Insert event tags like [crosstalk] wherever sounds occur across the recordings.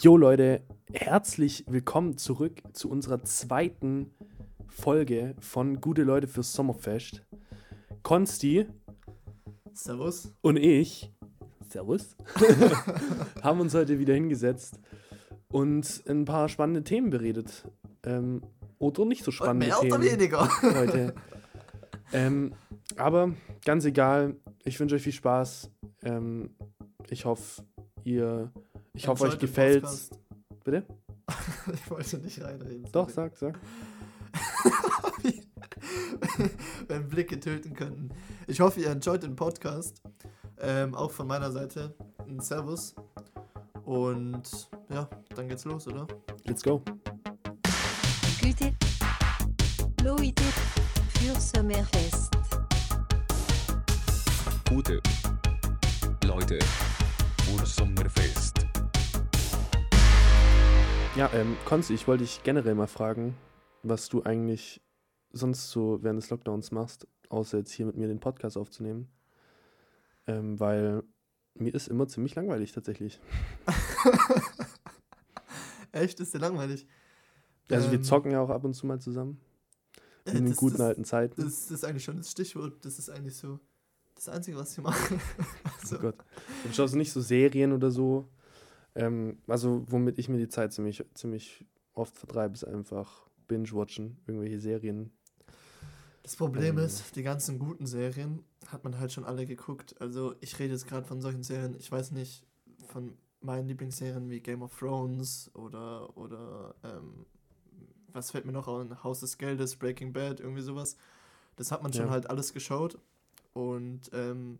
Jo Leute, herzlich willkommen zurück zu unserer zweiten Folge von Gute Leute fürs Sommerfest. Konsti Servus. und ich, Servus, [laughs] [laughs] haben uns heute wieder hingesetzt und ein paar spannende Themen beredet. Ähm, oder nicht so Und spannende mehr Themen oder weniger. [laughs] heute. ähm, aber ganz egal, ich wünsche euch viel Spaß. Ähm, ich hoffe, ihr, ich hoffe, euch gefällt's. Podcast. Bitte? [laughs] Ich wollte nicht reinreden. Doch, sorry. sag, sag. [laughs] Wenn Blicke töten könnten. Ich hoffe, ihr enjoyt den Podcast. Ähm, auch von meiner Seite. Ein Servus. Und ja, dann geht's los, oder? Let's go. Gute Leute für Sommerfest. Gute Leute für Sommerfest. Ja, ähm, Konzi, ich wollte dich generell mal fragen, was du eigentlich sonst so während des Lockdowns machst, außer jetzt hier mit mir den Podcast aufzunehmen. Ähm, weil mir ist immer ziemlich langweilig tatsächlich. [laughs] Echt, ist dir langweilig? Also wir Ähm, zocken ja auch ab und zu mal zusammen. äh, In den das- guten das, alten Zeiten. Das ist eigentlich schon das Stichwort. Das ist eigentlich so das Einzige, was ich mache. [laughs] Also, Oh Gott. Ich schaue nicht so Serien oder so. Ähm, also, womit ich mir die Zeit ziemlich, ziemlich oft vertreibe, ist einfach Binge-Watchen, irgendwelche Serien. Das Problem Ähm. ist, die ganzen guten Serien hat man halt schon alle geguckt. Also ich rede jetzt gerade von solchen Serien, ich weiß nicht, von meinen Lieblingsserien wie Game of Thrones oder, oder ähm, was fällt mir noch an? Haus des Geldes, Breaking Bad, irgendwie sowas. Das hat man schon Ja. halt alles geschaut. Und ähm,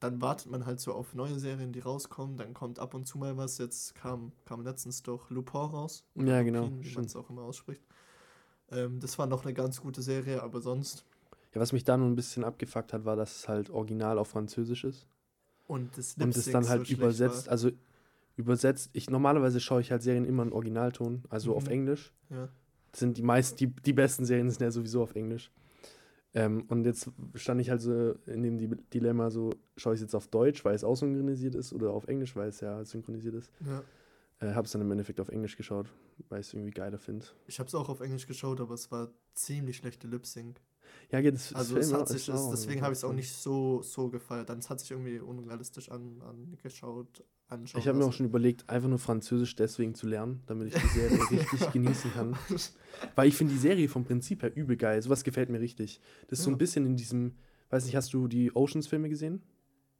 dann wartet man halt so auf neue Serien, die rauskommen. Dann kommt ab und zu mal was. Jetzt kam, kam letztens doch Lupin raus. Ja, genau, Lupin, wie man es auch immer ausspricht. Ähm, das war noch eine ganz gute Serie, aber sonst Ja, was mich da nur ein bisschen abgefuckt hat, war, dass es halt original auf Französisch ist. Und das und es Lip-Sync dann so halt schlecht übersetzt, War. also übersetzt, ich normalerweise schaue ich halt Serien immer in Originalton, also auf Mhm. Englisch. Ja. Das sind die meisten, die, die besten Serien sind ja sowieso auf Englisch. Ähm, und jetzt stand ich halt so in dem Di- Dilemma, so schaue ich es jetzt auf Deutsch, weil es auch synchronisiert ist, oder auf Englisch, weil es ja synchronisiert ist. ja. Äh, habe es dann im Endeffekt auf Englisch geschaut, weil ich es irgendwie geiler finde. Ich habe es auch auf Englisch geschaut, aber es war ziemlich schlechte Lip-Sync. Ja, geht es Also es hat sich, es, deswegen habe ich es auch nicht so, so gefeiert. Dann es hat sich irgendwie unrealistisch an, angeschaut. anschauen Ich habe mir auch schon überlegt, einfach nur Französisch deswegen zu lernen, damit ich die Serie [laughs] richtig genießen kann. Weil ich finde die Serie vom Prinzip her übel geil. Sowas gefällt mir richtig. Das ist so Ja. ein bisschen in diesem, weiß nicht, hast du die Oceans-Filme gesehen?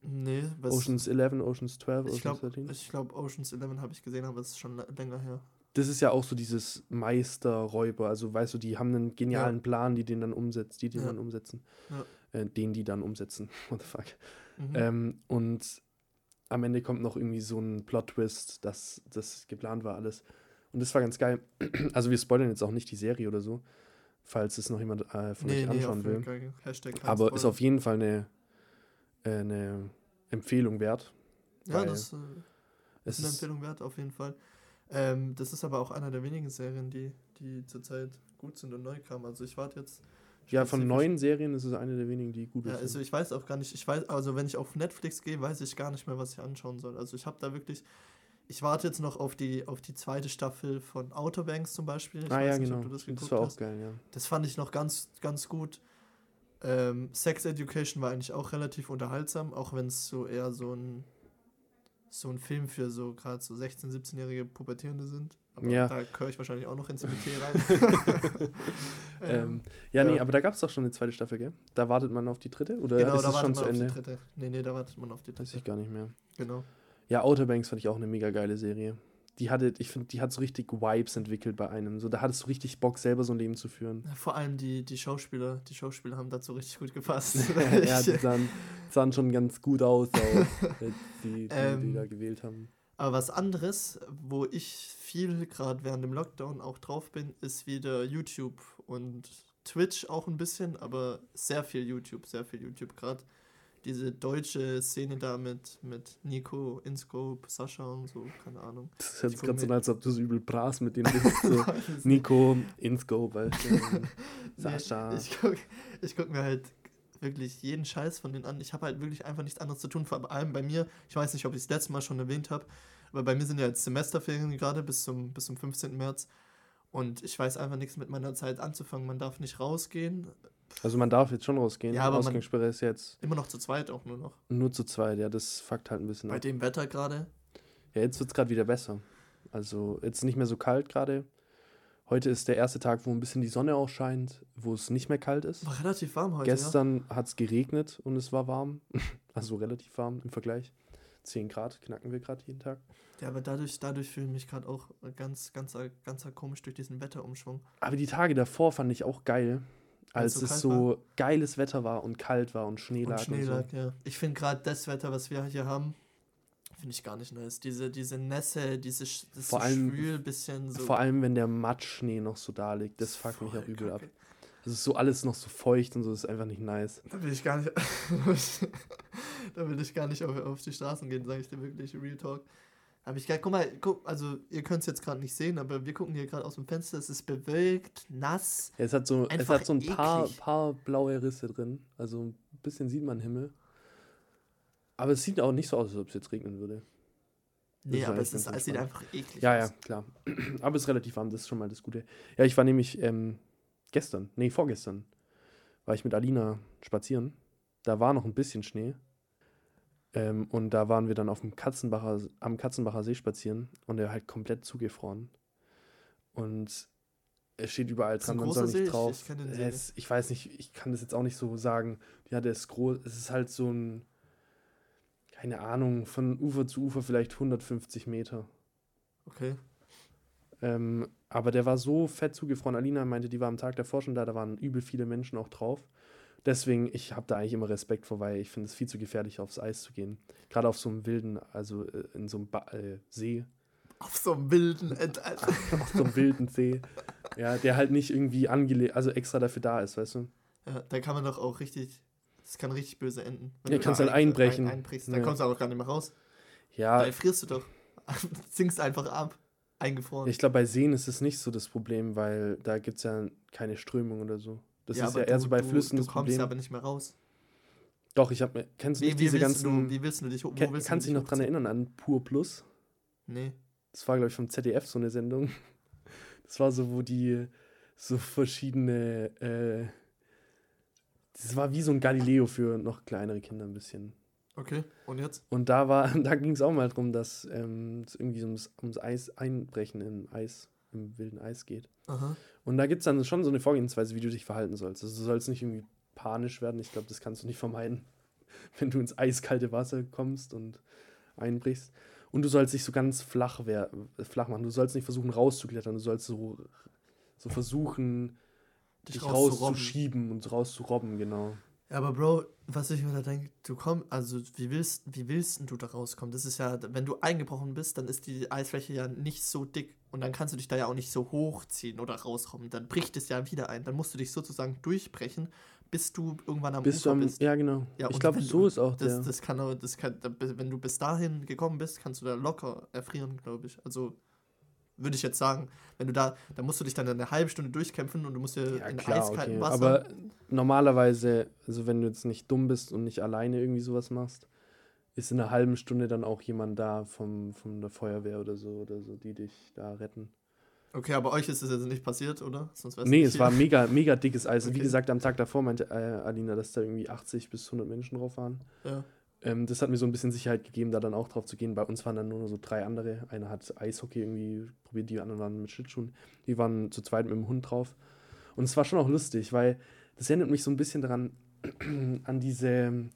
Nee, was, Oceans 11, Oceans 12, ich Oceans glaube, 13? ich glaub, Oceans 11 habe ich gesehen, aber es ist schon länger her. Das ist ja auch so dieses Meisterräuber. Also weißt du, die haben einen genialen Ja. Plan, die den dann umsetzt, die den Ja. dann umsetzen. Ja. Äh, den die dann umsetzen. [laughs] What the fuck. Mhm. Ähm, und am Ende kommt noch irgendwie so ein Plot-Twist, dass das geplant war alles. Und das war ganz geil. [clears throat] Also wir spoilern jetzt auch nicht die Serie oder so, falls es noch jemand äh, von euch anschauen auf will. Aber ist Spoiler. auf jeden Fall eine, äh, eine Empfehlung wert. Ja, das äh, ist eine ist, Empfehlung wert, auf jeden Fall. Ähm, das ist aber auch einer der wenigen Serien, die, die zurzeit gut sind und neu kamen. Also ich warte jetzt. ja, von neuen Serien ist es eine der wenigen, die gut Ja, sind. also ich weiß auch gar nicht, ich weiß, also wenn ich auf Netflix gehe, weiß ich gar nicht mehr, was ich anschauen soll. Also ich habe da wirklich, ich warte jetzt noch auf die, auf die zweite Staffel von Outer Banks zum Beispiel. Ich ah ja, nicht, genau. ob du das Das, war auch hast. geil, ja. Das fand ich noch ganz, ganz gut. Ähm, Sex Education war eigentlich auch relativ unterhaltsam, auch wenn es so eher so ein so ein Film für so gerade so 16-, 17-jährige Pubertierende sind. Aber Ja. da gehöre ich wahrscheinlich auch noch ins Metier rein. [laughs] [laughs] Ähm, ja, nee, ja. aber da gab es doch schon eine zweite Staffel, gell? Da wartet man auf die dritte? Oder genau, ist da es schon wartet zu man auf Ende? die dritte. Nee, nee, da wartet man auf die Weiß ich dritte. gar nicht mehr. Genau. Ja, Outer Banks fand ich auch eine mega geile Serie. Die hatte, ich finde, die hat so richtig Vibes entwickelt bei einem. So, da hattest du richtig Bock, selber so ein Leben zu führen. Vor allem die, die Schauspieler, die Schauspieler haben dazu richtig gut gepasst. [laughs] ja, die sahen, sahen schon ganz gut aus, auch, [laughs] die, die, die Ähm, da gewählt haben. Aber was anderes, wo ich viel gerade während dem Lockdown auch drauf bin, ist wieder YouTube und Twitch auch ein bisschen, aber sehr viel YouTube, sehr viel YouTube gerade. Diese deutsche Szene da mit, mit Nico, Inscope, Sascha und so, keine Ahnung. Das hört sich gerade so an, als ob du so übel bras mit denen [laughs] bist. So. [laughs] Nico, Inscope, weißt du. [laughs] Nee, Sascha. ich gucke ich guck mir halt wirklich jeden Scheiß von denen an. Ich habe halt wirklich einfach nichts anderes zu tun, vor allem bei mir. Ich weiß nicht, ob ich es letztes Mal schon erwähnt habe, Aber bei mir sind ja jetzt Semesterferien gerade bis zum, bis zum 15. März. Und ich weiß einfach nichts mit meiner Zeit anzufangen. Man darf nicht rausgehen. Also man darf jetzt schon rausgehen. Ja, aber Ausgangssperre ist jetzt Immer noch zu zweit auch nur noch. nur zu zweit. Ja, das fuckt halt ein bisschen Bei ab. dem Wetter gerade. Ja, jetzt wird es gerade wieder besser. Also jetzt nicht mehr so kalt gerade. Heute ist der erste Tag, wo ein bisschen die Sonne auch scheint, wo es nicht mehr kalt ist. War relativ warm heute. Ja. Gestern hat es geregnet und es war warm. [laughs] Also relativ warm im Vergleich. 10 Grad knacken wir gerade jeden Tag. ja, aber dadurch, dadurch fühle ich mich gerade auch ganz, ganz, ganz komisch durch diesen Wetterumschwung. Aber die Tage davor fand ich auch geil, als so es kalt so geiles Wetter war und kalt war und Schnee Und lag. Schnee und so. lag, ja. Ich finde gerade das Wetter, was wir hier haben, finde ich gar nicht nice. Diese, diese Nässe, diese das Vor so allem- schwül, bisschen so. Vor allem, wenn der Matschschnee noch so da liegt, das fuckt mich auch übel ab. Es ist so alles noch so feucht und so, ist einfach nicht nice. Da will ich gar nicht. [laughs] [laughs] da will ich gar nicht auf, auf die Straßen gehen, sage ich dir wirklich, Real Talk. Hab ich guck mal, guck, also ihr könnt es jetzt gerade nicht sehen, aber wir gucken hier gerade aus dem Fenster, es ist bewölkt, nass. Ja, es hat so, es hat so ein paar, paar blaue Risse drin. Also ein bisschen sieht man Himmel. Aber es sieht auch nicht so aus, als ob es jetzt regnen würde. Nee, ist aber es, ist, es sieht einfach eklig Ja, ja, aus. klar. [clears throat] Aber es ist relativ warm, das ist schon mal das Gute. Ja, ich war nämlich ähm, gestern, nee, vorgestern, war ich mit Alina spazieren. Da war noch ein bisschen Schnee. Ähm, und da waren wir dann auf dem Katzenbacher, am Katzenbacher See spazieren und der halt komplett zugefroren. Und es steht überall dran, man soll See? nicht Ich- drauf. ich See es, ich weiß nicht, ich kann das jetzt auch nicht so sagen. Ja, der ist groß. Es ist halt so ein, keine Ahnung, von Ufer zu Ufer vielleicht 150 Meter. Okay. Ähm, aber der war so fett zugefroren. Alina meinte, die war am Tag davor schon da, da waren übel viele Menschen auch drauf. Deswegen, ich habe da eigentlich immer Respekt vor, weil ich finde es viel zu gefährlich, aufs Eis zu gehen. Gerade auf so einem wilden, also äh, in so einem ba äh, See, Auf so einem wilden [laughs] auf so einem wilden See, ja, der halt nicht irgendwie angelegt, also extra dafür da ist, weißt du? Ja, da kann man doch auch richtig. Das kann richtig böse enden. Wenn Ja, du kannst halt ein- einbrechen. Ein, einbrichst, dann Ja. kommst du auch gar nicht mehr raus. Ja, Da frierst du doch. [laughs] Sinkst einfach ab. Eingefroren. ich glaube, bei Seen ist es nicht so das Problem, weil da gibt es ja keine Strömung oder so. Das ist aber ja eher du- so bei du, Flüssen Du das kommst Problem. aber nicht mehr raus. Doch, ich habe, kennst du Wie, diese ganzen, du, wie willst du dich wo willst kannst du du dich noch dran erinnern an Pur Plus? Nee. Das war, glaube ich, vom ZDF so eine Sendung. [laughs] Das war so, wo die so verschiedene. Äh, das war wie so ein Galileo für noch kleinere Kinder ein bisschen. Okay. Und jetzt? Und da war, [laughs] da ging es auch mal drum, dass ähm, es irgendwie ums, ums Eis einbrechen im Eis, im wilden Eis geht. Aha. Und da gibt es dann schon so eine Vorgehensweise, wie du dich verhalten sollst. Also du sollst nicht irgendwie panisch werden. Ich glaube, das kannst du nicht vermeiden, [laughs] wenn du ins eiskalte Wasser kommst und einbrichst. Und du sollst dich so ganz flach, wer äh, flach machen. Du sollst nicht versuchen rauszuklettern. Du sollst so, so versuchen, Dich dich, rauszurobben. rauszuschieben und rauszurobben, genau. Ja, aber Bro, was ich mir da denke, du kommst, also wie willst, wie willst denn du da rauskommen? Das ist ja, wenn du eingebrochen bist, dann ist die Eisfläche ja nicht so dick und dann kannst du dich da ja auch nicht so hochziehen oder rausrobben. Dann bricht es ja wieder ein. Dann musst du dich sozusagen durchbrechen, bis du irgendwann am Bist Ufer am, bist. ja, genau. Ja, ich glaube, so ist auch Das, der. das kann das kann, wenn du bis dahin gekommen bist, kannst du da locker erfrieren, glaube ich. Also würde ich jetzt sagen, wenn du da, da musst du dich dann eine halbe Stunde durchkämpfen und du musst dir Ja, in klar, eiskaltem okay. Wasser. Aber normalerweise, also wenn du jetzt nicht dumm bist und nicht alleine irgendwie sowas machst, ist in einer halben Stunde dann auch jemand da vom, von der Feuerwehr oder so oder so, die dich da retten. okay, aber euch ist es jetzt nicht passiert, oder? Sonst nee, es hier. war mega, mega dickes Eis. Wie Okay. gesagt, am Tag davor meinte äh, Alina, dass da irgendwie 80 bis 100 Menschen drauf waren. Ja. Ähm, das hat mir so ein bisschen Sicherheit gegeben, da dann auch drauf zu gehen. Bei uns waren dann nur so drei andere. Einer hat Eishockey irgendwie probiert, die anderen waren mit Schlittschuhen. Die waren zu zweit mit dem Hund drauf. Und es war schon auch lustig, weil das erinnert mich so ein bisschen daran, [clears throat] an diese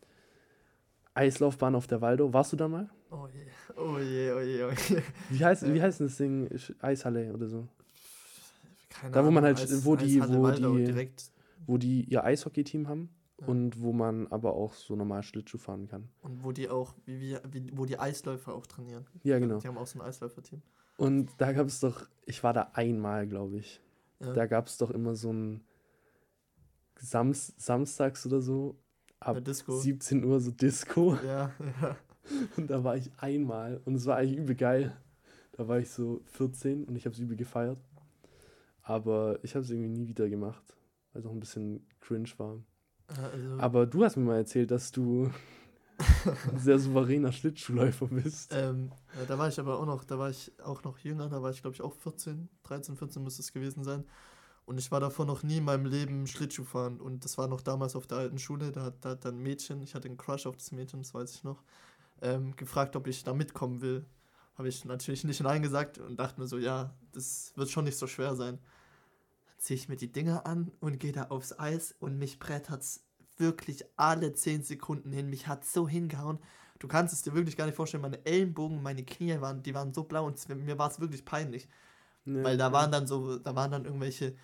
Eislaufbahn auf der Waldo. Warst du da mal? Oh je, oh je, oh je, oh je. Wie heißt, Ja. wie heißt das Ding? Eishalle oder so? Keine Da, wo man Ahnung, halt- wo die- Eishalle wo die- direkt Wo die ihr Eishockey-Team haben Ja. und wo man aber auch so normal Schlittschuh fahren kann. und wo die auch, wie, wie, wo die Eisläufer auch trainieren. Ja, genau. Die haben auch so ein Eisläuferteam. Und da gab es doch, ich war da einmal, glaube ich. Ja. Da gab es doch immer so ein Sams Samstags oder so, ab Eine Disco. 17 Uhr so Disco. Ja, [laughs] ja. Und da war ich einmal und es war eigentlich übel geil. Da war ich so 14 und ich habe es übel gefeiert. Aber ich habe es irgendwie nie wieder gemacht, weil es auch ein bisschen cringe war. Also, Aber du hast mir mal erzählt, dass du ein sehr souveräner Schlittschuhläufer bist. Ähm, ja, da war ich aber auch noch, da war ich auch noch jünger, da war ich glaube ich auch 14, 13, 14 müsste es gewesen sein. Und ich war davor noch nie in meinem Leben Schlittschuh fahren. Und das war noch damals auf der alten Schule, da hat, da hat dann ein Mädchen, ich hatte einen Crush auf das Mädchen, das weiß ich noch, ähm, gefragt, ob ich da mitkommen will. Habe ich natürlich nicht Nein gesagt und dachte mir so, ja, das wird schon nicht so schwer sein. Ziehe ich mir die Dinger an und gehe da aufs Eis und mich brettert's wirklich alle 10 Sekunden hin. Mich hat so hingehauen. Du kannst es dir wirklich gar nicht vorstellen. Meine Ellenbogen, meine Knie waren, die waren so blau und mir war es wirklich peinlich. Ja, Weil da ja. waren dann so, da waren dann irgendwelche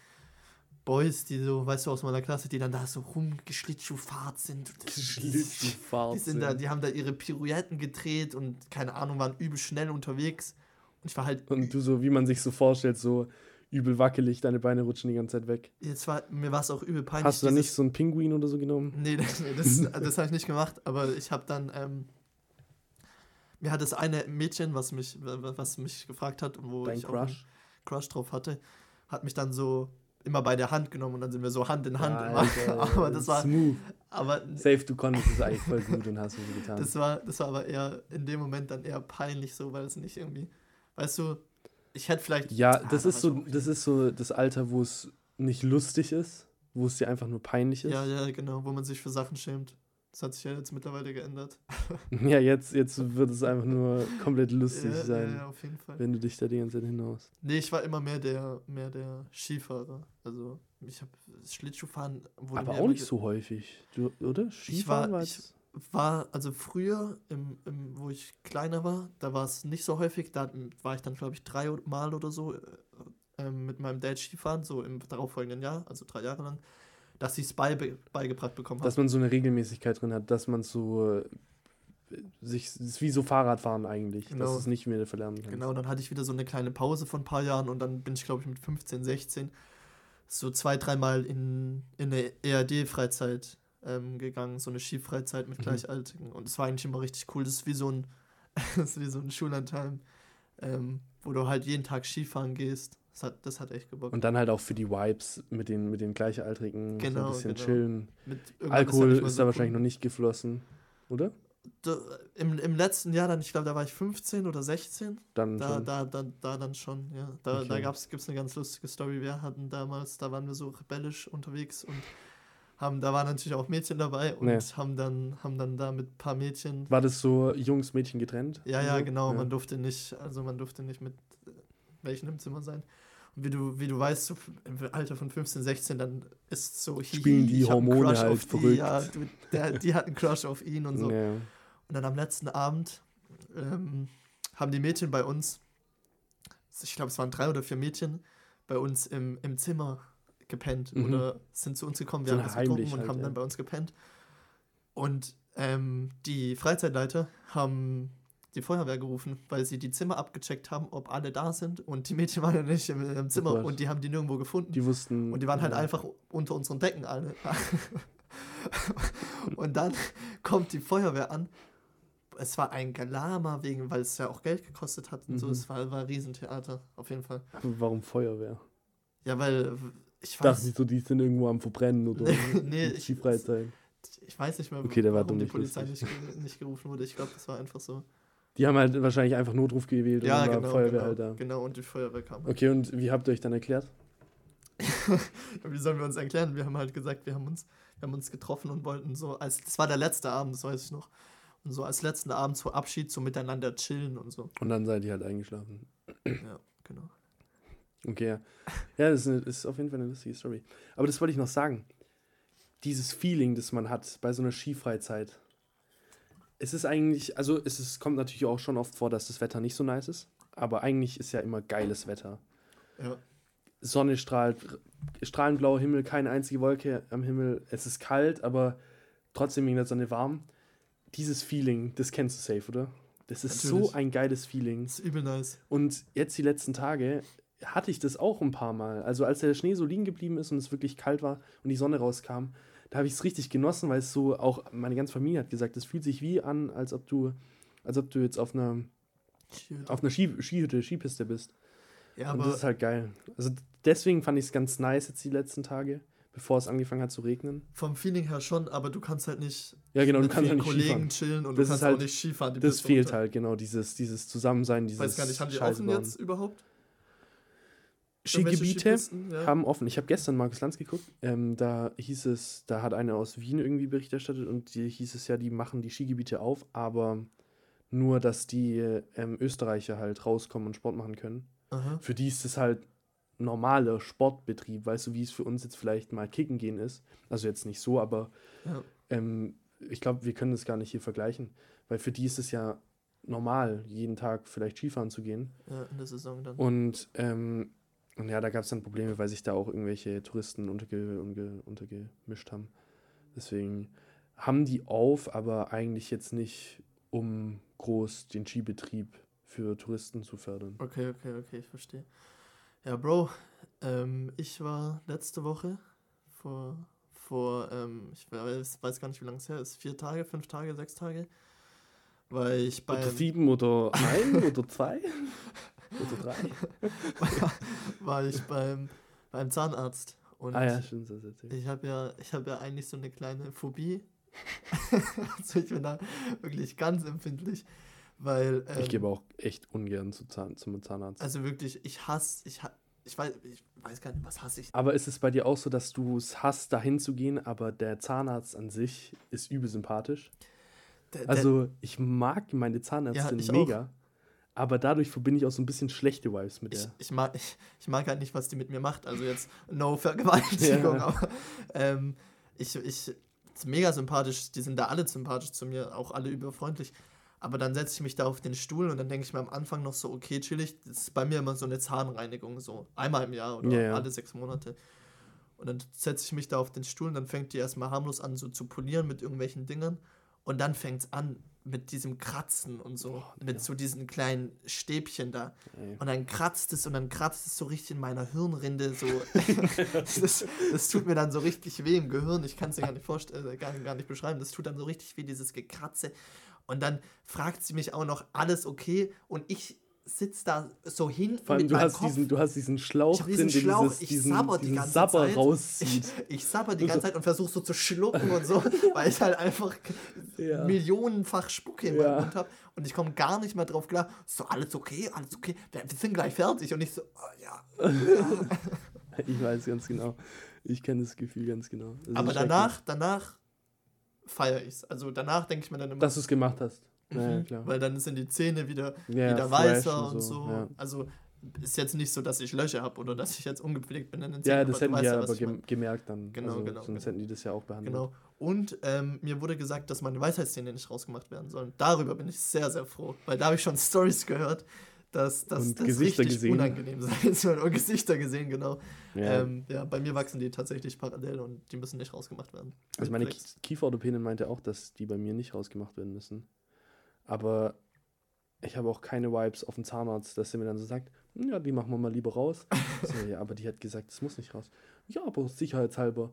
Boys, die so, weißt du, aus meiner Klasse, die dann da so rumgeschlittschuhfahrt sind. Und das- Schlittschuhfahrt. Die, sind da, die haben da ihre Pirouetten gedreht und keine Ahnung, waren übel schnell unterwegs. Und ich war halt, Und du so, wie man sich so vorstellt, so übel wackelig, deine Beine rutschen die ganze Zeit weg. jetzt war, mir war es auch übel peinlich. Hast du da nicht so einen Pinguin oder so genommen? Nee, das, [laughs] nee, das, das habe ich nicht gemacht, aber ich habe dann, ähm, mir hat das eine Mädchen, was mich, was mich gefragt hat und wo Dein ich auch einen Crush? Crush drauf hatte, hat mich dann so immer bei der Hand genommen und dann sind wir so Hand in Hand. Alter, [laughs] aber das war, Smooth. aber Safe, du konntest es eigentlich voll gut und hast es getan. das war, das war aber eher in dem Moment dann eher peinlich so, weil es nicht irgendwie, weißt du, ich hätte vielleicht. ja, Ah, das da ist so, ich das ist so das Alter, wo es nicht lustig ist, wo es dir einfach nur peinlich ist. Ja, ja, genau, wo man sich für Sachen schämt. Das hat sich ja jetzt mittlerweile geändert. [laughs] Ja, jetzt, jetzt wird es einfach nur komplett lustig ja, sein, Ja, ja, auf jeden Fall. wenn du dich da die ganze Zeit hinaus. Nee, ich war immer mehr der, mehr der Skifahrer. Also ich habe Schlittschuhfahren wurde Aber auch nicht so häufig, du, oder? Skifahren war- war ich- War, also früher, im, im, wo ich kleiner war, da war es nicht so häufig. Da war ich dann, glaube ich, drei Mal oder so äh, ähm, mit meinem Dad Skifahren, so im darauffolgenden Jahr, also drei Jahre lang, dass ich es beibe beigebracht bekommen habe. dass man so eine Regelmäßigkeit drin hat, dass man so äh, sich, es ist wie so Fahrradfahren eigentlich, dass Genau. du es nicht mehr verlernen kannst. Genau, dann hatte ich wieder so eine kleine Pause von ein paar Jahren und dann bin ich, glaube ich, mit 15, 16 so zwei, dreimal in, in eine ERD-Freizeit ähm, gegangen, so eine Skifreizeit mit Mhm. Gleichaltrigen. Und das war eigentlich immer richtig cool. Das ist wie so ein, [laughs] das ist wie so ein Schullandheim, ähm, wo du halt jeden Tag Skifahren gehst. Das hat, das hat echt gebockt. Und dann halt auch für die Vibes mit den, mit den Gleichaltrigen so Genau, ein bisschen genau. chillen. Alkohol ja mehr ist so da cool. wahrscheinlich noch nicht geflossen, oder? Da, im, Im letzten Jahr dann, ich glaube, da war ich 15 oder 16. Dann Da, schon. da, da, da dann schon, ja. Da, da Okay. gab's, gibt's eine ganz lustige Story. Wir hatten damals, da waren wir so rebellisch unterwegs und haben, da waren natürlich auch Mädchen dabei und Nee. haben dann, haben dann da mit ein paar Mädchen. War das so Jungs, Mädchen getrennt? Ja, ja, So? genau, Ja. man durfte nicht, also man durfte nicht mit äh, welchen im Zimmer sein. Und wie du, wie du weißt, so im Alter von 15, 16, dann ist so hihi, Spielen die Hormone halt auf die, verrückt. Ja, du, der, die hatten Crush auf ihn und so. Ja. Und dann am letzten Abend ähm, haben die Mädchen bei uns, ich glaube, es waren drei oder vier Mädchen, bei uns im, im Zimmer gepennt Mhm. oder sind zu uns gekommen. Wir So haben was getrunken und halt, haben ja. dann bei uns gepennt. Und ähm, die Freizeitleiter haben die Feuerwehr gerufen, weil sie die Zimmer abgecheckt haben, ob alle da sind. Und die Mädchen waren ja nicht im, im Zimmer Gott. und die haben die nirgendwo gefunden. Die wussten. Und die waren halt ja. einfach unter unseren Decken alle. [laughs] und dann kommt die Feuerwehr an. Es war ein Galama wegen, weil es ja auch Geld gekostet hat und so. Mhm. Es war, war ein Riesentheater, auf jeden Fall. Warum Feuerwehr? Ja, weil ich dachte weiß, nicht so, die sind irgendwo am Verbrennen oder [laughs] Nee, ich- Freizeit. ich weiß nicht mehr, Okay, der war warum die Polizei nicht, nicht gerufen wurde. Ich glaube, das war einfach so. Die haben halt wahrscheinlich einfach Notruf gewählt Ja, und genau, war Feuerwehr genau, halt da. genau. Und die Feuerwehr kam. Okay, und wie habt ihr euch dann erklärt? [laughs] Wie sollen wir uns erklären? Wir haben halt gesagt, wir haben uns, wir haben uns getroffen und wollten so, als das war der letzte Abend, das weiß ich noch. Und so als letzten Abend so Abschied, so miteinander chillen und so. Und dann seid ihr halt eingeschlafen. Ja, genau. Okay, ja. Ja, das ist, eine, das ist auf jeden Fall eine lustige Story. Aber das wollte ich noch sagen. Dieses Feeling, das man hat bei so einer Skifreizeit. Es ist eigentlich, also es ist, kommt natürlich auch schon oft vor, dass das Wetter nicht so nice ist. Aber eigentlich ist ja immer geiles Wetter. Ja. Sonne strahlt, strahlend blauer Himmel, keine einzige Wolke am Himmel. Es ist kalt, aber trotzdem wegen der Sonne warm. Dieses Feeling, das kennst du safe, oder? Das ist so Natürlich. ein geiles Feeling. Das ist übel nice. Und jetzt die letzten Tage hatte ich das auch ein paar Mal. Also als der Schnee so liegen geblieben ist und es wirklich kalt war und die Sonne rauskam, da habe ich es richtig genossen, weil es so auch meine ganze Familie hat gesagt, es fühlt sich wie an, als ob du, als ob du jetzt auf einer auf einer Ski, Skihütte, Skipiste bist. Ja, und aber das ist halt geil. Also deswegen fand ich es ganz nice jetzt die letzten Tage, bevor es angefangen hat zu regnen. Vom Feeling her schon, aber du kannst halt nicht Ja, genau, du mit kannst ja vielen nicht Kollegen Skifahren. chillen und Das du kannst halt- auch nicht Skifahren. Das fehlt runter. halt, genau, dieses, dieses Zusammensein, Ich dieses weiß gar nicht, haben die offen jetzt überhaupt? Skigebiete ja. haben offen. Ich habe gestern Markus Lanz geguckt. Ähm, da hieß es, da hat einer aus Wien irgendwie Bericht erstattet und die hieß es ja, die machen die Skigebiete auf, aber nur, dass die ähm, Österreicher halt rauskommen und Sport machen können. Aha. Für die ist es halt normaler Sportbetrieb, weißt du, wie es für uns jetzt vielleicht mal kicken gehen ist. Also jetzt nicht so, aber Ja. ähm, ich glaube, wir können das gar nicht hier vergleichen, weil für die ist es ja normal, jeden Tag vielleicht Skifahren zu gehen. ja, in der Saison dann. Und, ähm, und ja, da gab es dann Probleme, weil sich da auch irgendwelche Touristen unterge unterge untergemischt haben. Deswegen haben die auf, aber eigentlich jetzt nicht, um groß den Skibetrieb für Touristen zu fördern. Okay, okay, okay, ich verstehe. Ja, Bro, ähm, ich war letzte Woche vor, vor ähm, ich weiß, gar nicht, wie lange es her ist, vier Tage, fünf Tage, sechs Tage, weil ich beim, Oder sieben oder ein [laughs] oder zwei oder drei. [laughs] war ich beim, beim Zahnarzt und Ah ja, stimmt, das erzählt. ich habe ja, ich habe ja eigentlich so eine kleine Phobie. [laughs] also ich bin da wirklich ganz empfindlich, weil ähm, Ich gebe auch echt ungern zu Zahn, zum Zahnarzt. also wirklich, ich hasse, ich ha ich weiß, ich weiß gar nicht, was hasse ich aber ist es bei dir auch so, dass du es hast, dahin zu gehen, aber der Zahnarzt an sich ist übel sympathisch? Der- der- Also, ich mag meine Zahnärztin ich auch. Aber dadurch verbinde ich auch so ein bisschen schlechte Vibes mit Ich, der. ich, mag, ich, ich mag halt nicht, was die mit mir macht. Also jetzt no Vergewaltigung, [laughs] Ja. aber ähm, ich, ich ist mega sympathisch. Die sind da alle sympathisch zu mir, auch alle überfreundlich. Aber dann setze ich mich da auf den Stuhl und dann denke ich mir am Anfang noch so, okay, chillig. Das ist bei mir immer so eine Zahnreinigung, so einmal im Jahr oder Ja, ja. alle sechs Monate. Und dann setze ich mich da auf den Stuhl und dann fängt die erstmal harmlos an, so zu polieren mit irgendwelchen Dingern. Und dann fängt es an mit diesem Kratzen und so, mit so diesen kleinen Stäbchen da. Ey. Und dann kratzt es und dann kratzt es so richtig in meiner Hirnrinde. So. [laughs] [laughs] das, das tut mir dann so richtig weh im Gehirn. Ich kann es dir gar nicht vorstellen, äh, gar, gar nicht beschreiben. Das tut dann so richtig weh, dieses Gekratze. Und dann fragt sie mich auch noch, alles okay? Und ich sitze da so hinten Vor allem, mit du hast, Kopf. diesen, du hast diesen Schlauch Ich diesen drin, Schlauch, dieses, ich diesen, sabber die ganze Sabber Zeit. rauszieht. Ich, [laughs] ich sabber die ganze Zeit und versuche so zu schlucken und so, [laughs] weil ich halt einfach Ja. millionenfach Spucke in meinem Ja. Mund habe und ich komme gar nicht mehr drauf klar. So, alles okay, alles okay, wir, wir sind gleich fertig und ich so, oh, ja. [laughs] Ich weiß ganz genau. Ich kenne das Gefühl ganz genau. Das Aber danach, danach feiere ich es. Also danach denke ich mir dann immer, Dass du es gemacht hast. Ja, ja, mhm, klar. weil dann sind die Zähne wieder, Ja, wieder weißer und und so, so. ja. Also ist jetzt nicht so, dass ich Löcher habe oder dass ich jetzt ungepflegt bin in den Ja, Zähnen. das aber hätten die ja aber gem gemerkt dann. Genau, also, genau, Sonst genau. hätten die das ja auch behandelt. Genau. Und ähm, mir wurde gesagt, dass meine Weisheitszähne nicht rausgemacht werden sollen. Darüber bin ich sehr, sehr froh, weil da habe ich schon Stories gehört, dass, das richtig gesehen. unangenehm [laughs] sein soll. Und Gesichter gesehen, genau. Ja. Ähm, ja, bei mir wachsen die tatsächlich parallel und die müssen nicht rausgemacht werden. Also meine Kieferorthopädin meinte auch, dass die bei mir nicht rausgemacht werden müssen. Aber ich habe auch keine Vibes auf den Zahnarzt, dass er mir dann so sagt, "Hm, ja, die machen wir mal lieber raus. so, ja, aber die hat gesagt, das muss nicht raus. Ja, aber sicherheitshalber.